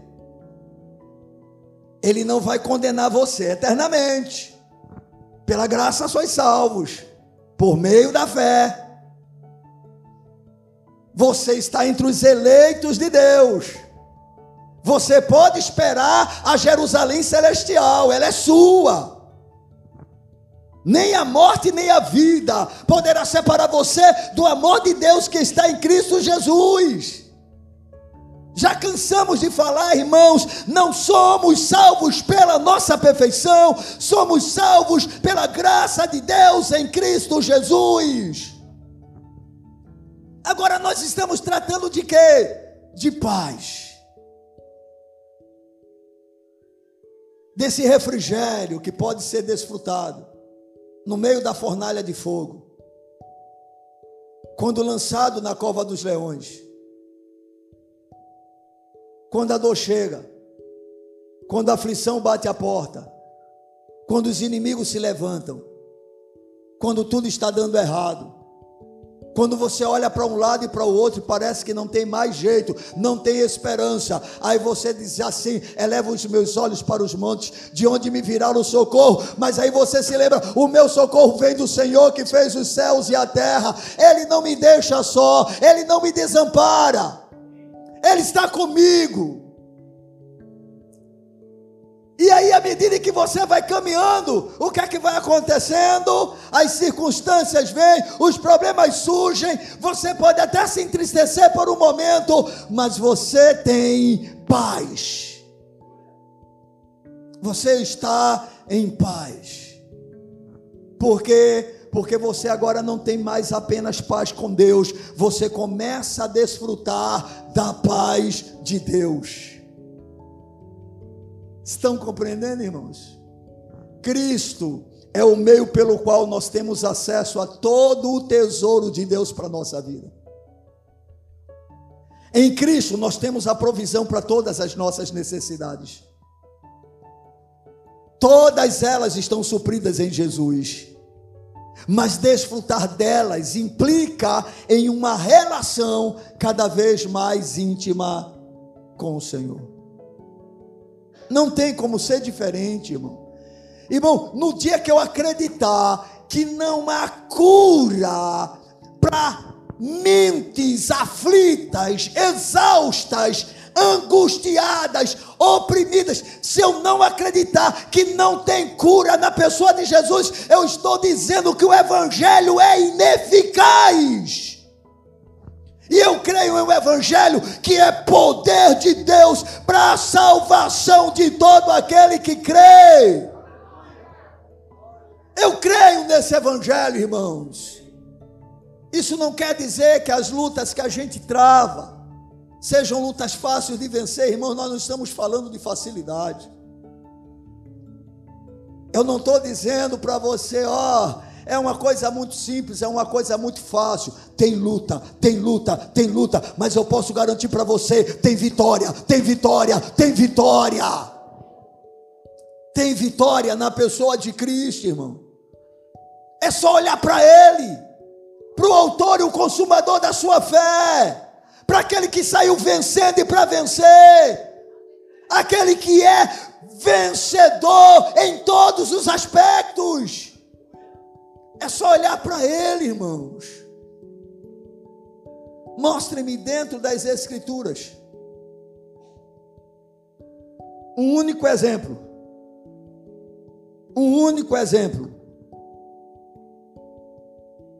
Ele não vai condenar você eternamente. Pela graça sois salvos, por meio da fé. Você está entre os eleitos de Deus. Você pode esperar a Jerusalém celestial, ela é sua. Nem a morte, nem a vida poderá separar você do amor de Deus que está em Cristo Jesus. Já cansamos de falar, irmãos, não somos salvos pela nossa perfeição, somos salvos pela graça de Deus em Cristo Jesus. Agora nós estamos tratando de quê? De paz. desse refrigério que pode ser desfrutado no meio da fornalha de fogo, quando lançado na cova dos leões, quando a dor chega, quando a aflição bate a porta, quando os inimigos se levantam, quando tudo está dando errado, quando você olha para um lado e para o outro, parece que não tem mais jeito, não tem esperança. Aí você diz assim: eleva os meus olhos para os montes, de onde me virá o socorro. Mas aí você se lembra: o meu socorro vem do Senhor que fez os céus e a terra. Ele não me deixa só, ele não me desampara, ele está comigo. À medida que você vai caminhando, o que é que vai acontecendo? As circunstâncias vêm, os problemas surgem, você pode até se entristecer por um momento, mas você tem paz. Você está em paz. Por quê? Porque você agora não tem mais apenas paz com Deus, você começa a desfrutar da paz de Deus. Estão compreendendo, irmãos? Cristo é o meio pelo qual nós temos acesso a todo o tesouro de Deus para a nossa vida. Em Cristo nós temos a provisão para todas as nossas necessidades. Todas elas estão supridas em Jesus. Mas desfrutar delas implica em uma relação cada vez mais íntima com o Senhor. Não tem como ser diferente, irmão. Irmão, no dia que eu acreditar que não há cura para mentes aflitas, exaustas, angustiadas, oprimidas. Se eu não acreditar que não tem cura na pessoa de Jesus, eu estou dizendo que o Evangelho é ineficaz. E eu creio em um Evangelho que é poder de Deus para a salvação de todo aquele que crê. Eu creio nesse Evangelho, irmãos. Isso não quer dizer que as lutas que a gente trava, sejam lutas fáceis de vencer, irmãos, nós não estamos falando de facilidade. Eu não estou dizendo para você, ó, é uma coisa muito simples, é uma coisa muito fácil. Tem luta, tem luta, tem luta, mas eu posso garantir para você: tem vitória, tem vitória, tem vitória. Tem vitória na pessoa de Cristo, irmão. É só olhar para Ele, para o autor e o consumador da sua fé para aquele que saiu vencendo e para vencer, aquele que é vencedor em todos os aspectos. É só olhar para Ele, irmãos. Mostre-me dentro das Escrituras um único exemplo. Um único exemplo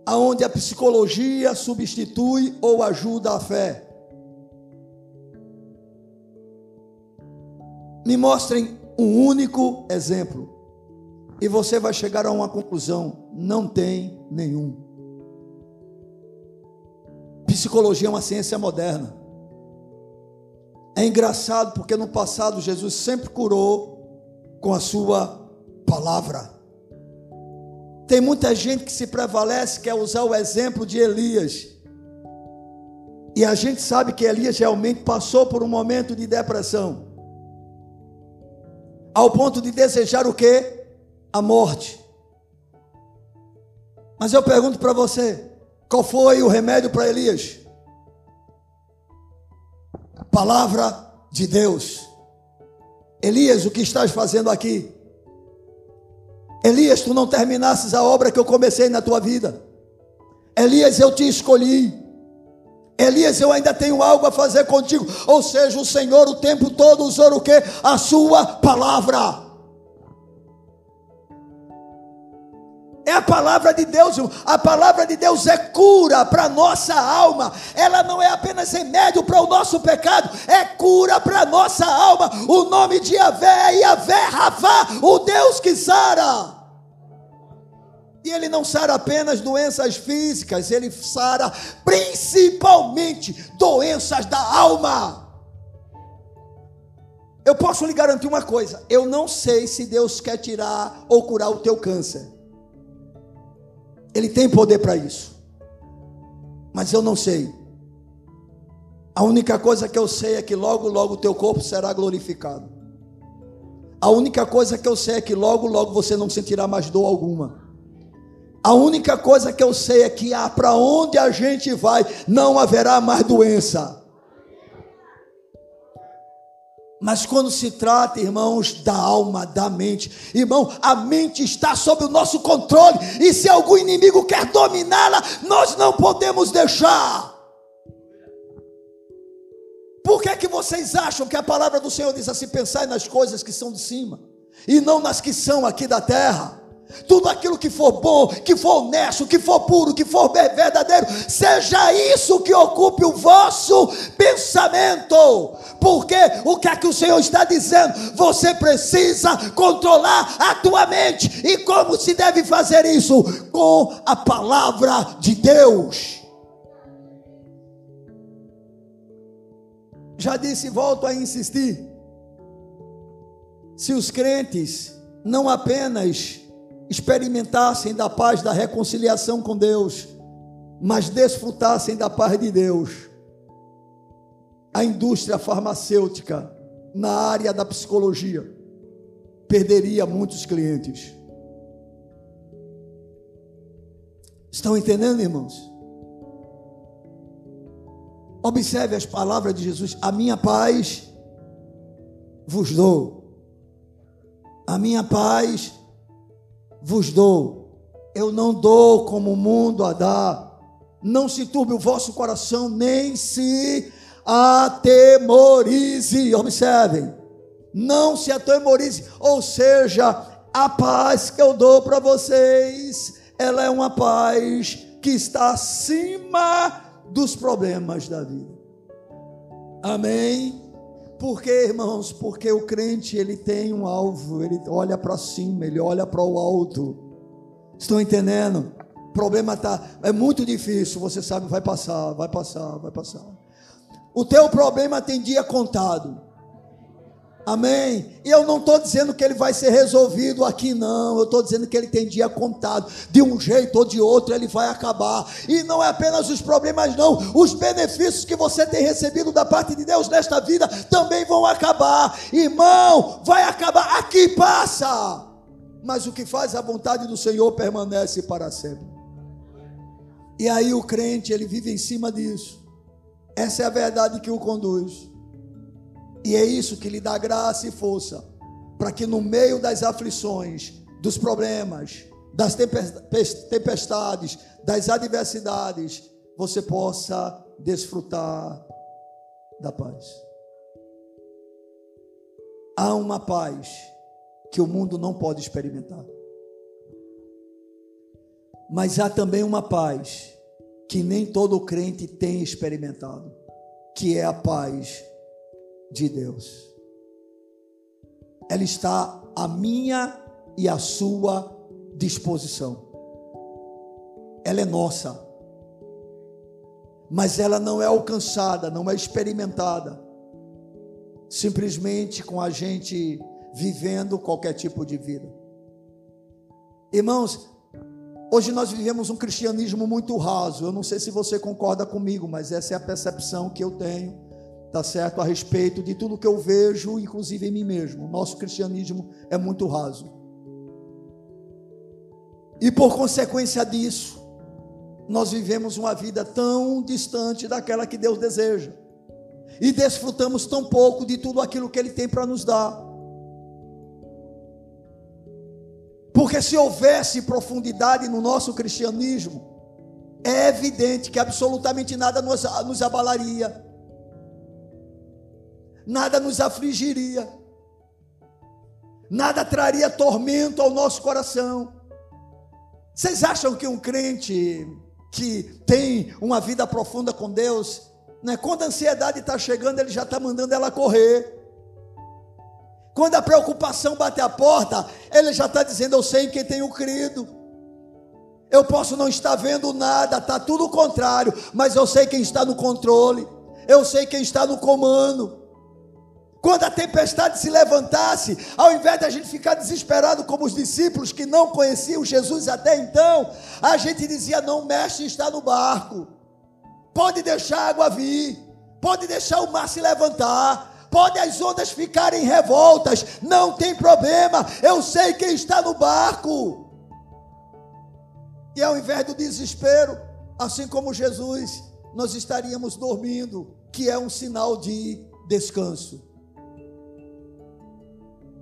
aonde a psicologia substitui ou ajuda a fé. Me mostrem um único exemplo. E você vai chegar a uma conclusão: não tem nenhum. Psicologia é uma ciência moderna. É engraçado porque no passado Jesus sempre curou com a sua palavra. Tem muita gente que se prevalece, quer usar o exemplo de Elias. E a gente sabe que Elias realmente passou por um momento de depressão. Ao ponto de desejar o que? A morte. Mas eu pergunto para você: qual foi o remédio para Elias? Palavra de Deus. Elias, o que estás fazendo aqui? Elias, tu não terminasses a obra que eu comecei na tua vida. Elias, eu te escolhi. Elias, eu ainda tenho algo a fazer contigo. Ou seja, o Senhor o tempo todo usou o que? A sua palavra. É a palavra de Deus, a palavra de Deus é cura para a nossa alma, ela não é apenas remédio para o nosso pecado, é cura para nossa alma. O nome de Yahvé é Yahvé Rafa, o Deus que sara. E ele não sara apenas doenças físicas, ele sara principalmente doenças da alma. Eu posso lhe garantir uma coisa: eu não sei se Deus quer tirar ou curar o teu câncer. Ele tem poder para isso. Mas eu não sei. A única coisa que eu sei é que logo, logo o teu corpo será glorificado. A única coisa que eu sei é que logo, logo você não sentirá mais dor alguma. A única coisa que eu sei é que ah, para onde a gente vai, não haverá mais doença. Mas quando se trata, irmãos, da alma, da mente, irmão, a mente está sob o nosso controle, e se algum inimigo quer dominá-la, nós não podemos deixar. Por que é que vocês acham que a palavra do Senhor diz assim: pensai nas coisas que são de cima, e não nas que são aqui da terra? Tudo aquilo que for bom, que for honesto, que for puro, que for verdadeiro, seja isso que ocupe o vosso pensamento. Porque o que é que o Senhor está dizendo? Você precisa controlar a tua mente. E como se deve fazer isso? Com a palavra de Deus. Já disse e volto a insistir. Se os crentes não apenas experimentassem da paz da reconciliação com Deus, mas desfrutassem da paz de Deus. A indústria farmacêutica na área da psicologia perderia muitos clientes. Estão entendendo, irmãos? Observe as palavras de Jesus: A minha paz vos dou, a minha paz vos dou. Eu não dou como o mundo a dá. Não se turbe o vosso coração, nem se atemorize. Observem, não se atemorize. Ou seja, a paz que eu dou para vocês, ela é uma paz que está acima dos problemas da vida. Amém? Porque, irmãos, porque o crente ele tem um alvo, ele olha para cima, ele olha para o alto. Estão entendendo? O problema tá é muito difícil, você sabe, vai passar, vai passar, vai passar. O teu problema tem dia contado. Amém? E eu não estou dizendo que ele vai ser resolvido aqui, não. Eu estou dizendo que ele tem dia contado. De um jeito ou de outro, ele vai acabar. E não é apenas os problemas, não. Os benefícios que você tem recebido da parte de Deus nesta vida também vão acabar. Irmão, vai acabar. Aqui passa. Mas o que faz a vontade do Senhor permanece para sempre. E aí o crente, ele vive em cima disso. Essa é a verdade que o conduz. E é isso que lhe dá graça e força, para que no meio das aflições, dos problemas, das tempestades, das adversidades, você possa desfrutar da paz. Há uma paz que o mundo não pode experimentar. Mas há também uma paz que nem todo crente tem experimentado, que é a paz de Deus. Ela está à minha e à sua disposição. Ela é nossa. Mas ela não é alcançada, não é experimentada simplesmente com a gente vivendo qualquer tipo de vida. Irmãos, hoje nós vivemos um cristianismo muito raso. Eu não sei se você concorda comigo, mas essa é a percepção que eu tenho tá certo? A respeito de tudo que eu vejo, inclusive em mim mesmo. Nosso cristianismo é muito raso. E por consequência disso, nós vivemos uma vida tão distante daquela que Deus deseja. E desfrutamos tão pouco de tudo aquilo que Ele tem para nos dar. Porque se houvesse profundidade no nosso cristianismo, é evidente que absolutamente nada nos, nos abalaria nada nos afligiria, nada traria tormento ao nosso coração. Vocês acham que um crente que tem uma vida profunda com Deus, né, quando a ansiedade está chegando, ele já está mandando ela correr. Quando a preocupação bate a porta, ele já está dizendo: Eu sei em quem tenho crido. Eu posso não estar vendo nada, está tudo o contrário, mas eu sei quem está no controle, eu sei quem está no comando. Quando a tempestade se levantasse, ao invés de a gente ficar desesperado como os discípulos que não conheciam Jesus até então, a gente dizia: Não, mestre está no barco, pode deixar a água vir, pode deixar o mar se levantar, pode as ondas ficarem revoltas, não tem problema, eu sei quem está no barco. E ao invés do desespero, assim como Jesus, nós estaríamos dormindo, que é um sinal de descanso.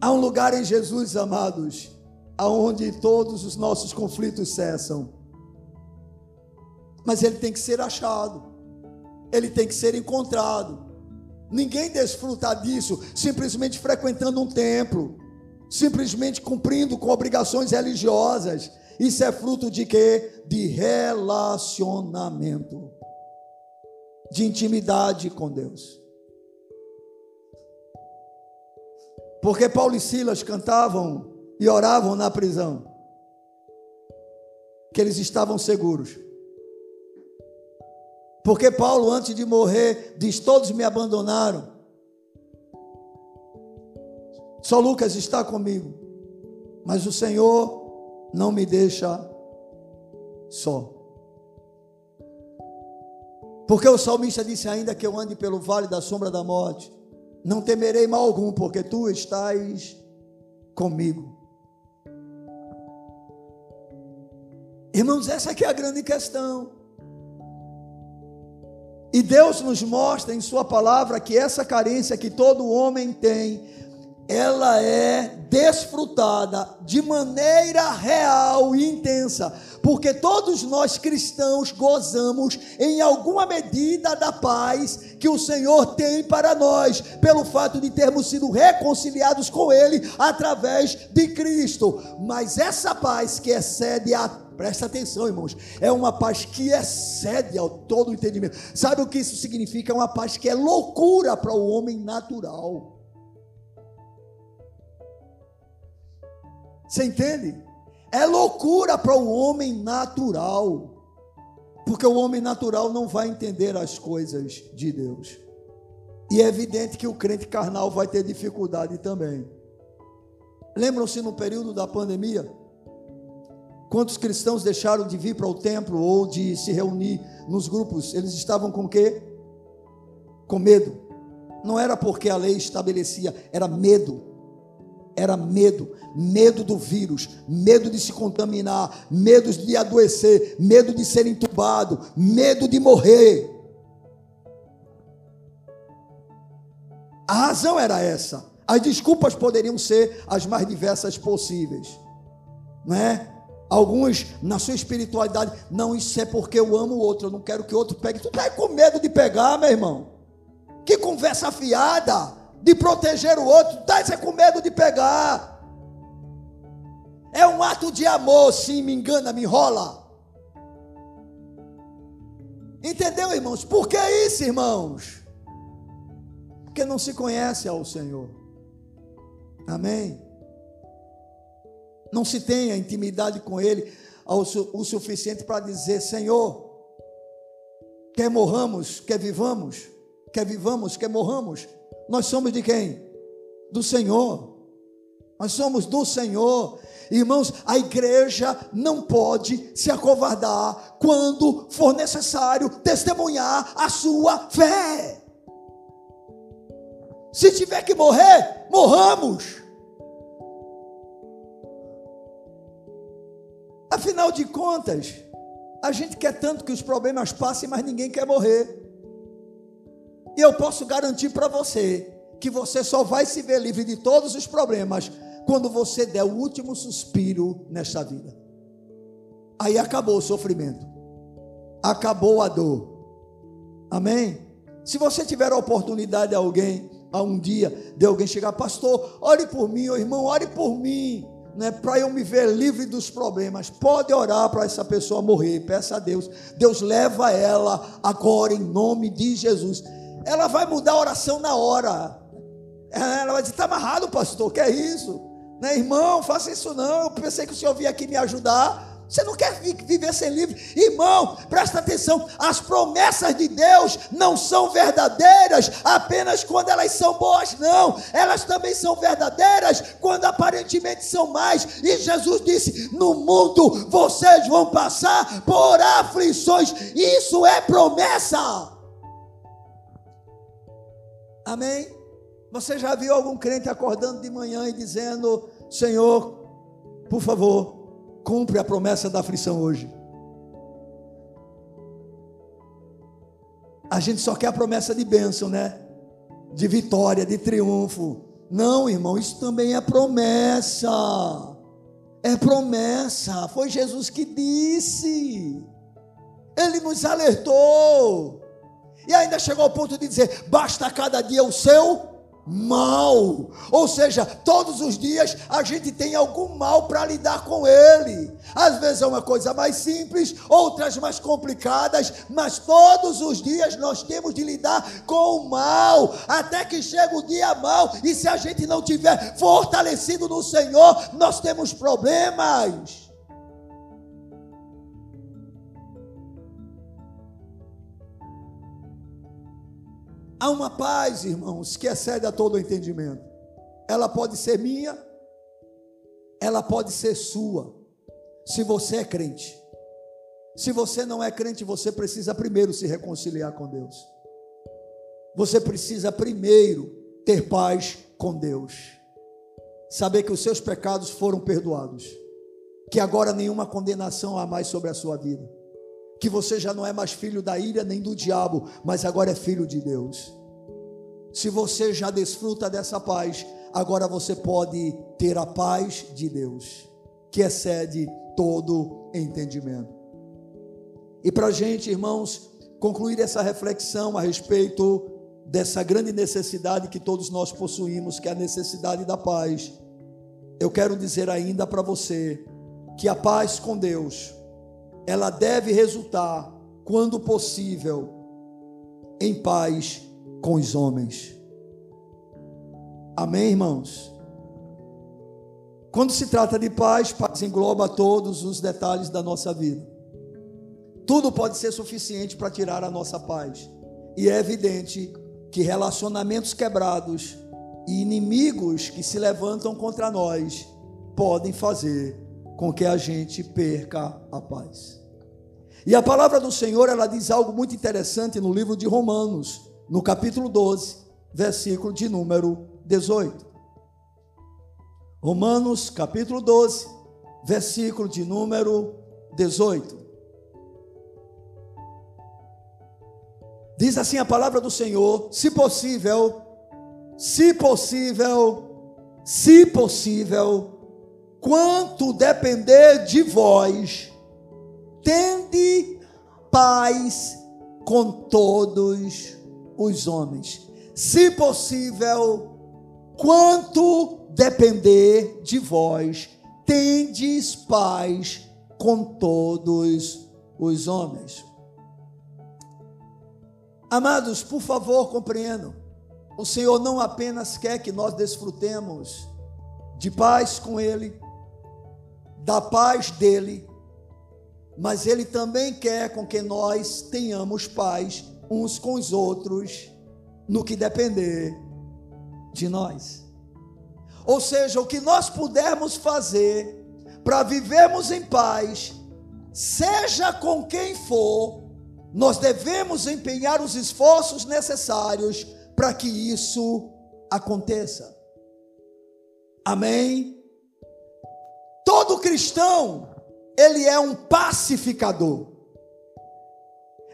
Há um lugar em Jesus, amados, aonde todos os nossos conflitos cessam. Mas ele tem que ser achado. Ele tem que ser encontrado. Ninguém desfruta disso simplesmente frequentando um templo, simplesmente cumprindo com obrigações religiosas. Isso é fruto de quê? De relacionamento, de intimidade com Deus. Porque Paulo e Silas cantavam e oravam na prisão. Que eles estavam seguros. Porque Paulo, antes de morrer, diz: Todos me abandonaram. Só Lucas está comigo. Mas o Senhor não me deixa só. Porque o salmista disse ainda que eu ande pelo vale da sombra da morte não temerei mal algum, porque tu estás comigo. Irmãos, essa aqui é a grande questão. E Deus nos mostra em Sua palavra que essa carência que todo homem tem, ela é desfrutada de maneira real e intensa, porque todos nós cristãos gozamos em alguma medida da paz que o Senhor tem para nós, pelo fato de termos sido reconciliados com Ele através de Cristo. Mas essa paz que excede a Presta atenção, irmãos. É uma paz que excede ao todo o entendimento. Sabe o que isso significa? É uma paz que é loucura para o homem natural. Você entende? É loucura para o homem natural. Porque o homem natural não vai entender as coisas de Deus. E é evidente que o crente carnal vai ter dificuldade também. Lembram-se no período da pandemia? Quantos cristãos deixaram de vir para o templo ou de se reunir nos grupos? Eles estavam com quê? Com medo. Não era porque a lei estabelecia, era medo era medo, medo do vírus, medo de se contaminar, medo de adoecer, medo de ser entubado, medo de morrer. A razão era essa. As desculpas poderiam ser as mais diversas possíveis, não é? Alguns, na sua espiritualidade, não, isso é porque eu amo o outro, eu não quero que o outro pegue. Tu está com medo de pegar, meu irmão? Que conversa fiada de proteger o outro, está é com medo de pegar. É um ato de amor, sim, me engana, me enrola. Entendeu, irmãos? Por que isso, irmãos? Porque não se conhece ao Senhor. Amém? Não se tem a intimidade com Ele o suficiente para dizer: Senhor, quer morramos, quer vivamos, quer vivamos, quer morramos, nós somos de quem? Do Senhor. Nós somos do Senhor. Irmãos, a igreja não pode se acovardar quando for necessário testemunhar a sua fé. Se tiver que morrer, morramos. Afinal de contas, a gente quer tanto que os problemas passem, mas ninguém quer morrer. E eu posso garantir para você que você só vai se ver livre de todos os problemas quando você der o último suspiro nesta vida. Aí acabou o sofrimento, acabou a dor. Amém? Se você tiver a oportunidade de alguém, a um dia, de alguém chegar, pastor, ore por mim, ou irmão, ore por mim, né, para eu me ver livre dos problemas. Pode orar para essa pessoa morrer, peça a Deus. Deus leva ela agora em nome de Jesus ela vai mudar a oração na hora. Ela vai dizer: está amarrado, pastor, que é isso? Né, irmão, faça isso não. Eu pensei que o senhor vinha aqui me ajudar. Você não quer viver sem livre? Irmão, presta atenção: as promessas de Deus não são verdadeiras apenas quando elas são boas, não. Elas também são verdadeiras quando aparentemente são mais. E Jesus disse: No mundo vocês vão passar por aflições. Isso é promessa. Amém? Você já viu algum crente acordando de manhã e dizendo: Senhor, por favor, cumpre a promessa da aflição hoje? A gente só quer a promessa de bênção, né? De vitória, de triunfo. Não, irmão, isso também é promessa. É promessa. Foi Jesus que disse. Ele nos alertou. E ainda chegou ao ponto de dizer: basta cada dia o seu mal. Ou seja, todos os dias a gente tem algum mal para lidar com ele. Às vezes é uma coisa mais simples, outras mais complicadas, mas todos os dias nós temos de lidar com o mal, até que chega o dia mal, e se a gente não tiver fortalecido no Senhor, nós temos problemas. Há uma paz, irmãos, que excede a todo entendimento. Ela pode ser minha, ela pode ser sua, se você é crente. Se você não é crente, você precisa primeiro se reconciliar com Deus. Você precisa primeiro ter paz com Deus. saber que os seus pecados foram perdoados, que agora nenhuma condenação há mais sobre a sua vida, que você já não é mais filho da ira nem do diabo, mas agora é filho de Deus. Se você já desfruta dessa paz, agora você pode ter a paz de Deus, que excede todo entendimento. E para a gente, irmãos, concluir essa reflexão a respeito dessa grande necessidade que todos nós possuímos, que é a necessidade da paz, eu quero dizer ainda para você que a paz com Deus, ela deve resultar, quando possível, em paz com os homens. Amém, irmãos? Quando se trata de paz, paz engloba todos os detalhes da nossa vida. Tudo pode ser suficiente para tirar a nossa paz. E é evidente que relacionamentos quebrados e inimigos que se levantam contra nós podem fazer com que a gente perca a paz. E a palavra do Senhor, ela diz algo muito interessante no livro de Romanos, no capítulo 12, versículo de número 18. Romanos, capítulo 12, versículo de número 18. Diz assim a palavra do Senhor: se possível, se possível, se possível, quanto depender de vós, tende paz com todos os homens. Se possível, quanto depender de vós, tendes paz com todos os homens. Amados, por favor, compreendam. O Senhor não apenas quer que nós desfrutemos de paz com Ele, da paz dEle, mas Ele também quer com que nós tenhamos paz uns com os outros, no que depender de nós. Ou seja, o que nós pudermos fazer para vivermos em paz, seja com quem for, nós devemos empenhar os esforços necessários para que isso aconteça. Amém? Todo cristão, ele é um pacificador.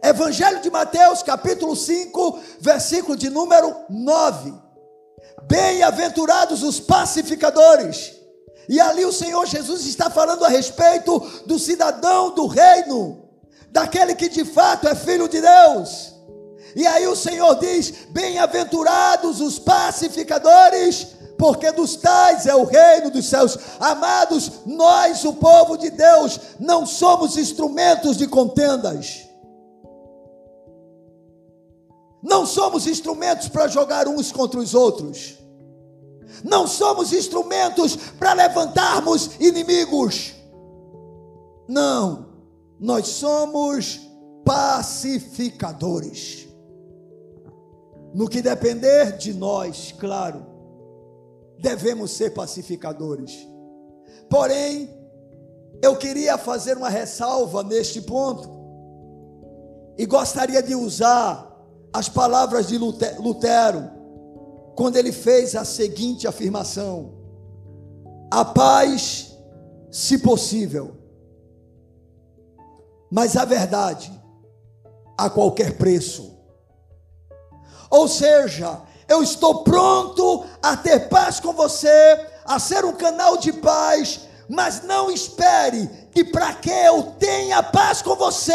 Evangelho de Mateus, capítulo 5, versículo de número 9. Bem-aventurados os pacificadores. E ali o Senhor Jesus está falando a respeito do cidadão do reino daquele que de fato é filho de Deus. E aí o Senhor diz: Bem-aventurados os pacificadores, porque dos tais é o reino dos céus. Amados, nós, o povo de Deus, não somos instrumentos de contendas. Não somos instrumentos para jogar uns contra os outros. Não somos instrumentos para levantarmos inimigos. Não. Nós somos pacificadores. No que depender de nós, claro, devemos ser pacificadores. Porém, eu queria fazer uma ressalva neste ponto e gostaria de usar as palavras de Lutero quando ele fez a seguinte afirmação: a paz, se possível, mas a verdade a qualquer preço. Ou seja, eu estou pronto a ter paz com você, a ser um canal de paz, mas não espere que para que eu tenha paz com você,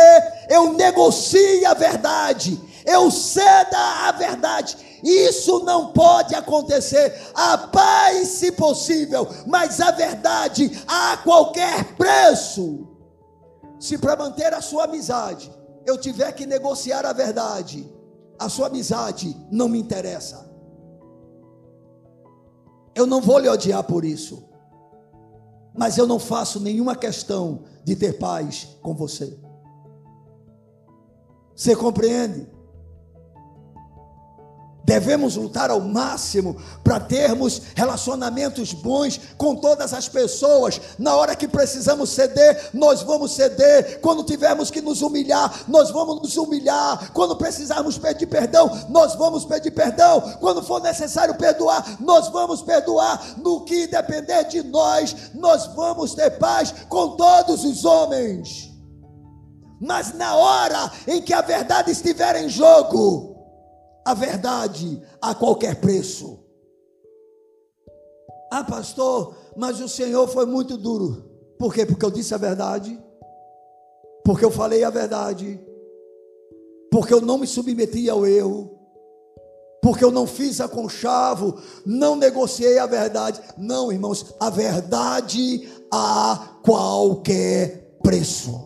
eu negocie a verdade, eu ceda a verdade. Isso não pode acontecer. A paz, se possível, mas a verdade a qualquer preço. Se para manter a sua amizade eu tiver que negociar a verdade, a sua amizade não me interessa. Eu não vou lhe odiar por isso. Mas eu não faço nenhuma questão de ter paz com você. Você compreende? Devemos lutar ao máximo para termos relacionamentos bons com todas as pessoas. Na hora que precisamos ceder, nós vamos ceder. Quando tivermos que nos humilhar, nós vamos nos humilhar. Quando precisarmos pedir perdão, nós vamos pedir perdão. Quando for necessário perdoar, nós vamos perdoar. No que depender de nós, nós vamos ter paz com todos os homens. Mas na hora em que a verdade estiver em jogo, a verdade a qualquer preço. Ah, pastor, mas o Senhor foi muito duro. Por quê? Porque eu disse a verdade. Porque eu falei a verdade. Porque eu não me submeti ao erro. Porque eu não fiz a conchavo, não negociei a verdade. Não, irmãos, a verdade a qualquer preço.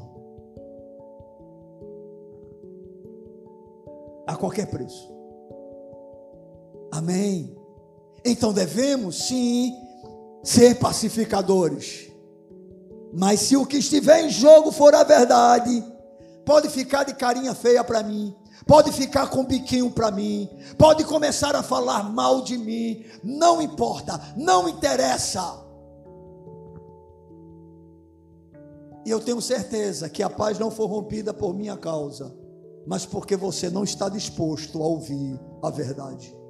A qualquer preço. Amém. Então devemos sim ser pacificadores. Mas se o que estiver em jogo for a verdade, pode ficar de carinha feia para mim, pode ficar com biquinho para mim, pode começar a falar mal de mim, não importa, não interessa. E eu tenho certeza que a paz não foi rompida por minha causa, mas porque você não está disposto a ouvir a verdade.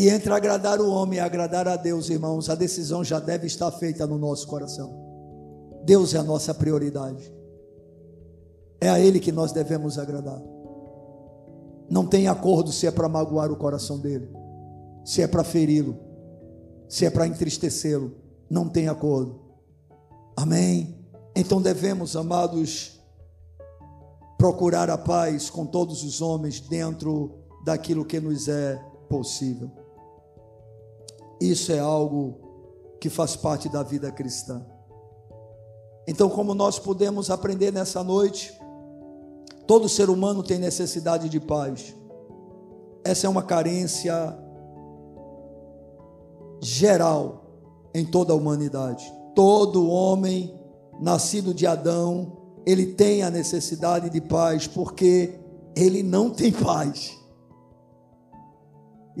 E entre agradar o homem e agradar a Deus, irmãos, a decisão já deve estar feita no nosso coração. Deus é a nossa prioridade. É a Ele que nós devemos agradar. Não tem acordo se é para magoar o coração dele, se é para feri-lo, se é para entristecê-lo. Não tem acordo. Amém? Então devemos, amados, procurar a paz com todos os homens dentro daquilo que nos é possível. Isso é algo que faz parte da vida cristã. Então, como nós podemos aprender nessa noite, todo ser humano tem necessidade de paz. Essa é uma carência geral em toda a humanidade. Todo homem nascido de Adão, ele tem a necessidade de paz, porque ele não tem paz.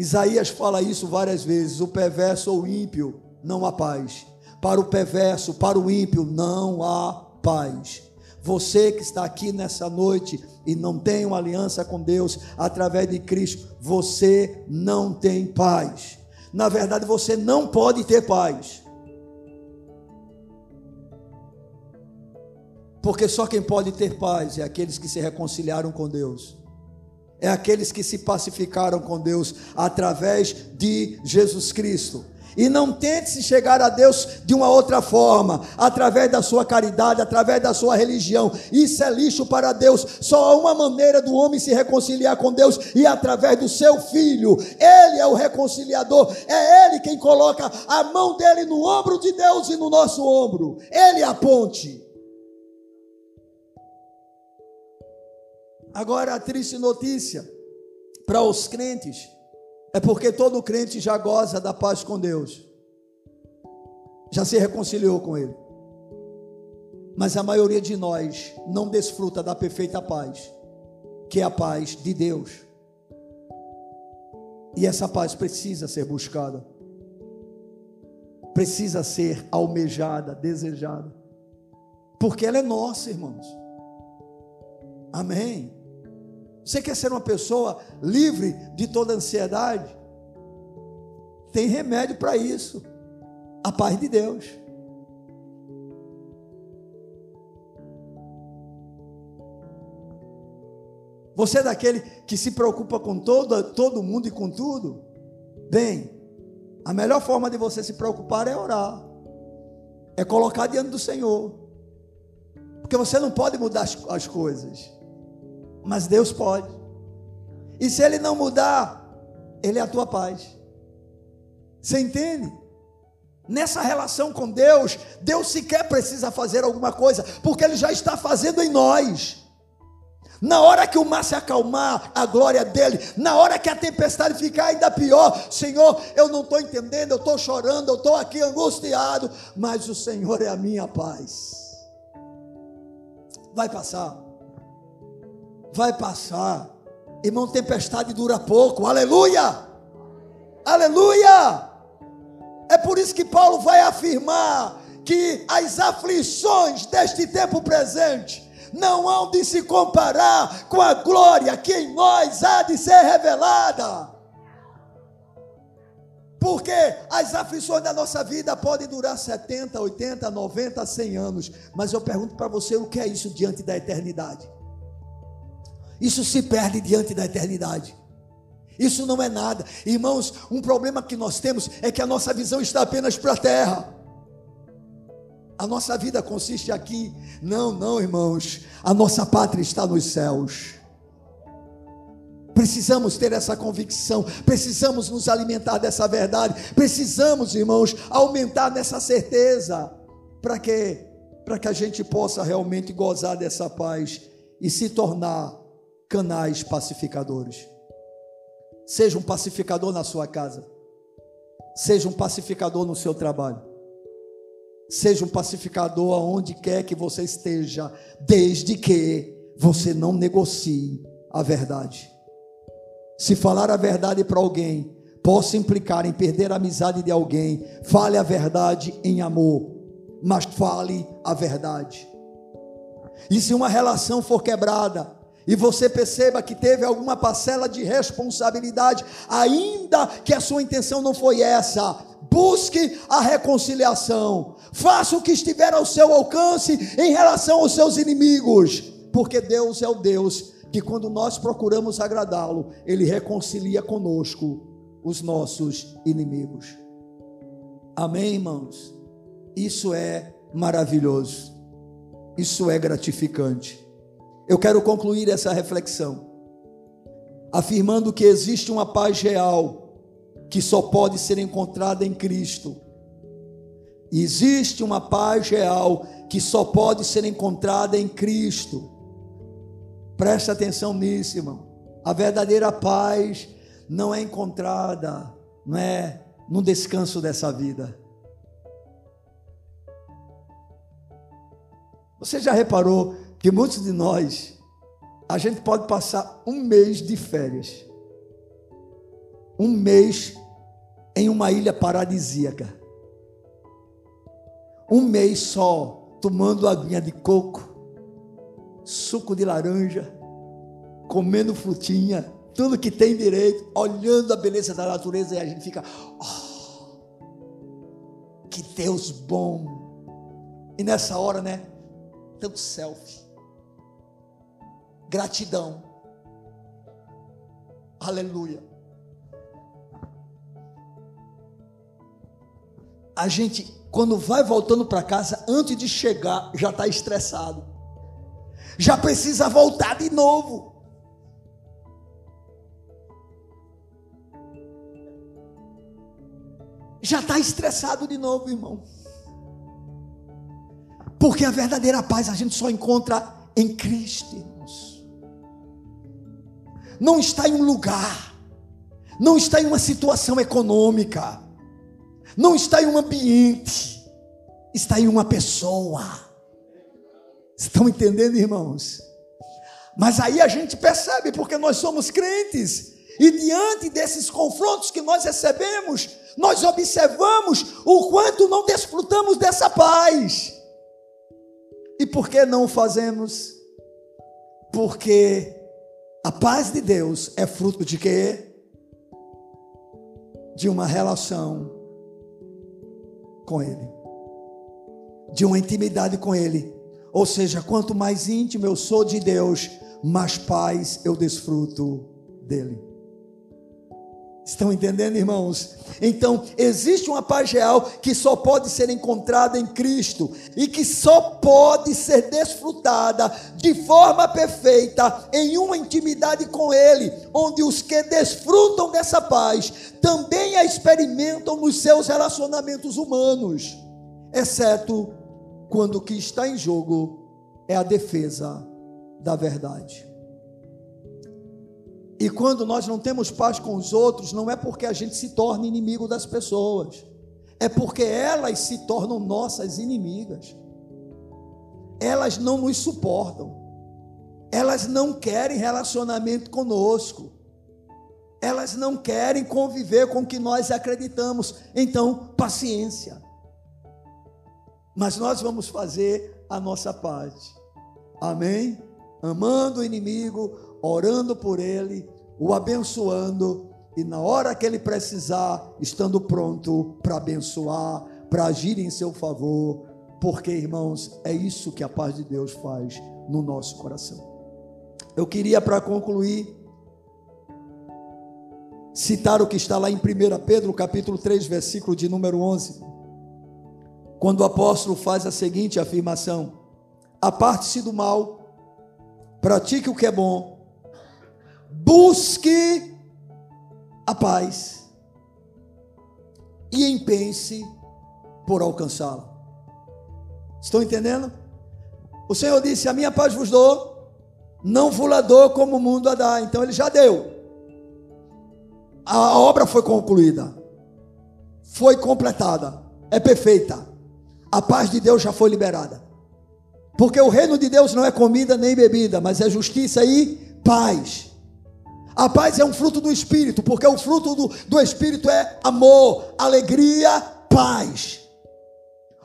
Isaías fala isso várias vezes: o perverso ou ímpio não há paz. Para o perverso, para o ímpio, não há paz. Você que está aqui nessa noite e não tem uma aliança com Deus através de Cristo, você não tem paz. Na verdade, você não pode ter paz. Porque só quem pode ter paz é aqueles que se reconciliaram com Deus é aqueles que se pacificaram com Deus através de Jesus Cristo. E não tente se chegar a Deus de uma outra forma, através da sua caridade, através da sua religião. Isso é lixo para Deus. Só há uma maneira do homem se reconciliar com Deus e através do seu filho. Ele é o reconciliador. É ele quem coloca a mão dele no ombro de Deus e no nosso ombro. Ele é a ponte. Agora, a triste notícia para os crentes é porque todo crente já goza da paz com Deus, já se reconciliou com Ele, mas a maioria de nós não desfruta da perfeita paz, que é a paz de Deus, e essa paz precisa ser buscada, precisa ser almejada, desejada, porque ela é nossa, irmãos. Amém. Você quer ser uma pessoa livre de toda ansiedade? Tem remédio para isso. A paz de Deus. Você é daquele que se preocupa com todo, todo mundo e com tudo? Bem, a melhor forma de você se preocupar é orar, é colocar diante do Senhor, porque você não pode mudar as, as coisas mas Deus pode. E se Ele não mudar, Ele é a tua paz. Você entende? Nessa relação com Deus, Deus sequer precisa fazer alguma coisa, porque Ele já está fazendo em nós. Na hora que o mar se acalmar, a glória dele, na hora que a tempestade ficar ainda pior, Senhor, eu não estou entendendo, eu estou chorando, eu estou aqui angustiado, mas o Senhor é a minha paz. Vai passar vai passar. Irmão, tempestade dura pouco. Aleluia! Aleluia! É por isso que Paulo vai afirmar que as aflições deste tempo presente não hão de se comparar com a glória que em nós há de ser revelada. Porque as aflições da nossa vida podem durar 70, 80, 90, 100 anos. Mas eu pergunto para você: o que é isso diante da eternidade? Isso se perde diante da eternidade. Isso não é nada. Irmãos, um problema que nós temos é que a nossa visão está apenas para a terra. A nossa vida consiste aqui. Não, não, irmãos. A nossa pátria está nos céus. Precisamos ter essa convicção, precisamos nos alimentar dessa verdade, precisamos, irmãos, aumentar nessa certeza. Para quê? Para que a gente possa realmente gozar dessa paz e se tornar canais pacificadores. Seja um pacificador na sua casa. Seja um pacificador no seu trabalho. Seja um pacificador aonde quer que você esteja, desde que você não negocie a verdade. Se falar a verdade para alguém possa implicar em perder a amizade de alguém, fale a verdade em amor, mas fale a verdade. E se uma relação for quebrada, e você perceba que teve alguma parcela de responsabilidade, ainda que a sua intenção não foi essa, busque a reconciliação, faça o que estiver ao seu alcance em relação aos seus inimigos, porque Deus é o Deus que, quando nós procuramos agradá-lo, Ele reconcilia conosco os nossos inimigos. Amém, irmãos? Isso é maravilhoso, isso é gratificante. Eu quero concluir essa reflexão afirmando que existe uma paz real que só pode ser encontrada em Cristo. Existe uma paz real que só pode ser encontrada em Cristo. Presta atenção nisso, irmão. A verdadeira paz não é encontrada, não é no descanso dessa vida. Você já reparou que muitos de nós, a gente pode passar um mês de férias, um mês em uma ilha paradisíaca, um mês só tomando aguinha de coco, suco de laranja, comendo frutinha, tudo que tem direito, olhando a beleza da natureza e a gente fica, oh, que Deus bom. E nessa hora, né? Tanto selfie gratidão. Aleluia. A gente, quando vai voltando para casa, antes de chegar, já está estressado. Já precisa voltar de novo. Já está estressado de novo, irmão. Porque a verdadeira paz a gente só encontra em Cristo não está em um lugar, não está em uma situação econômica, não está em um ambiente, está em uma pessoa. Estão entendendo, irmãos? Mas aí a gente percebe, porque nós somos crentes, e diante desses confrontos que nós recebemos, nós observamos o quanto não desfrutamos dessa paz. E por que não o fazemos? Porque a paz de Deus é fruto de quê? De uma relação com Ele, de uma intimidade com Ele. Ou seja, quanto mais íntimo eu sou de Deus, mais paz eu desfruto dele. Estão entendendo, irmãos? Então, existe uma paz real que só pode ser encontrada em Cristo e que só pode ser desfrutada de forma perfeita em uma intimidade com Ele, onde os que desfrutam dessa paz também a experimentam nos seus relacionamentos humanos, exceto quando o que está em jogo é a defesa da verdade. E quando nós não temos paz com os outros, não é porque a gente se torna inimigo das pessoas, é porque elas se tornam nossas inimigas. Elas não nos suportam. Elas não querem relacionamento conosco. Elas não querem conviver com o que nós acreditamos. Então, paciência. Mas nós vamos fazer a nossa parte. Amém? Amando o inimigo, orando por ele, o abençoando e na hora que ele precisar, estando pronto para abençoar, para agir em seu favor, porque, irmãos, é isso que a paz de Deus faz no nosso coração. Eu queria, para concluir, citar o que está lá em 1 Pedro, capítulo 3, versículo de número 11, quando o apóstolo faz a seguinte afirmação: aparte-se do mal, pratique o que é bom, busque a paz e empenhe-se por alcançá-la. Estão entendendo? O Senhor disse: A minha paz vos dou, não vos la dou como o mundo a dá. Então ele já deu. A obra foi concluída, foi completada, é perfeita. A paz de Deus já foi liberada. Porque o reino de Deus não é comida nem bebida, mas é justiça e paz. A paz é um fruto do Espírito, porque o fruto do, do Espírito é amor, alegria, paz.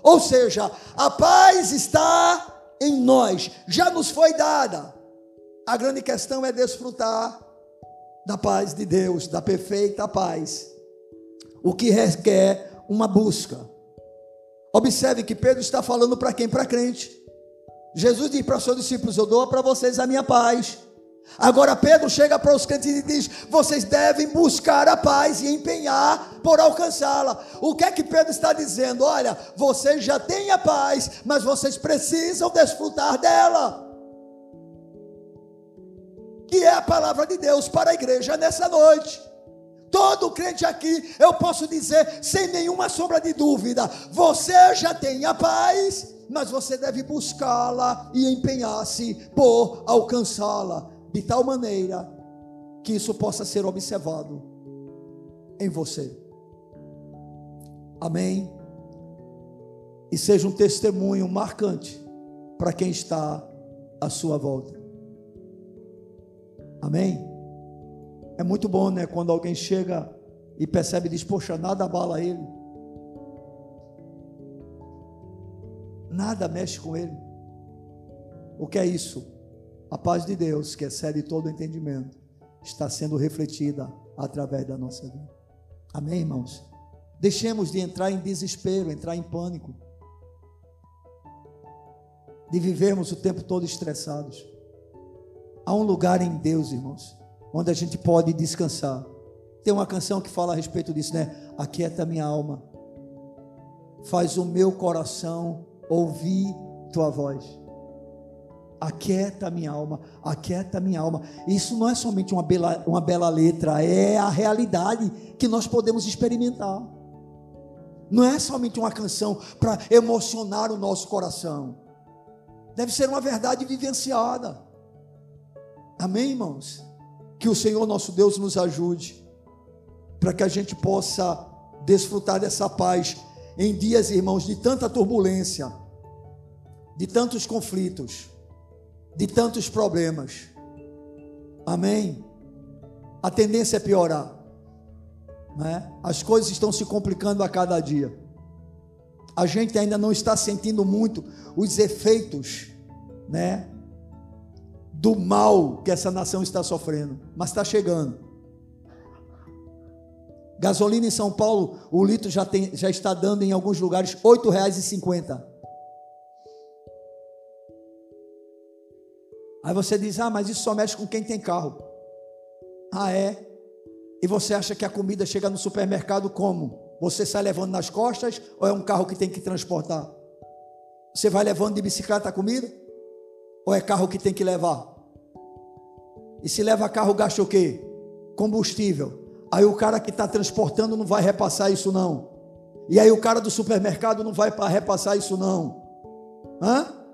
Ou seja, a paz está em nós, já nos foi dada. A grande questão é desfrutar da paz de Deus, da perfeita paz, o que requer uma busca. Observe que Pedro está falando para quem? Para crente. Jesus diz para os seus discípulos: Eu dou para vocês a minha paz. Agora Pedro chega para os crentes e diz: Vocês devem buscar a paz e empenhar por alcançá-la. O que é que Pedro está dizendo? Olha, vocês já têm a paz, mas vocês precisam desfrutar dela que é a palavra de Deus para a igreja nessa noite. Todo crente aqui, eu posso dizer, sem nenhuma sombra de dúvida, você já tem a paz, mas você deve buscá-la e empenhar-se por alcançá-la, de tal maneira que isso possa ser observado em você. Amém? E seja um testemunho marcante para quem está à sua volta. Amém? É muito bom, né? Quando alguém chega e percebe e diz: Poxa, nada abala ele. Nada mexe com ele. O que é isso? A paz de Deus, que excede todo entendimento, está sendo refletida através da nossa vida. Amém, irmãos? Deixemos de entrar em desespero, entrar em pânico, de vivermos o tempo todo estressados. Há um lugar em Deus, irmãos, onde a gente pode descansar. Tem uma canção que fala a respeito disso, né? Aquieta minha alma, faz o meu coração ouvir tua voz. Aquieta minha alma, aquieta minha alma. Isso não é somente uma bela, uma bela letra, é a realidade que nós podemos experimentar. Não é somente uma canção para emocionar o nosso coração. Deve ser uma verdade vivenciada. Amém, irmãos? Que o Senhor nosso Deus nos ajude, para que a gente possa desfrutar dessa paz em dias, irmãos, de tanta turbulência, de tantos conflitos, de tantos problemas. Amém? A tendência é piorar. Né? As coisas estão se complicando a cada dia. A gente ainda não está sentindo muito os efeitos, né, do mal que essa nação está sofrendo, mas está chegando. Gasolina em São Paulo, o litro já, tem, já está dando em alguns lugares R$ 8,50. Aí você diz: Ah, mas isso só mexe com quem tem carro. Ah, é? E você acha que a comida chega no supermercado como? Você sai levando nas costas ou é um carro que tem que transportar? Você vai levando de bicicleta a comida? Ou é carro que tem que levar? E se leva carro, gasta o quê? Combustível. Aí o cara que está transportando não vai repassar isso não. E aí o cara do supermercado não vai repassar isso não. Hã?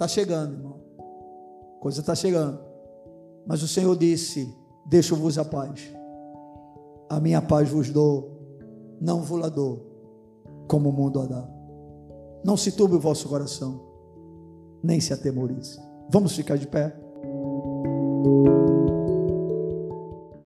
Está chegando, irmão. Coisa está chegando. Mas o Senhor disse: Deixo-vos a paz. A minha paz vos dou, não vos la dou, como o mundo a dá. Não se turbe o vosso coração, nem se atemorize. Vamos ficar de pé.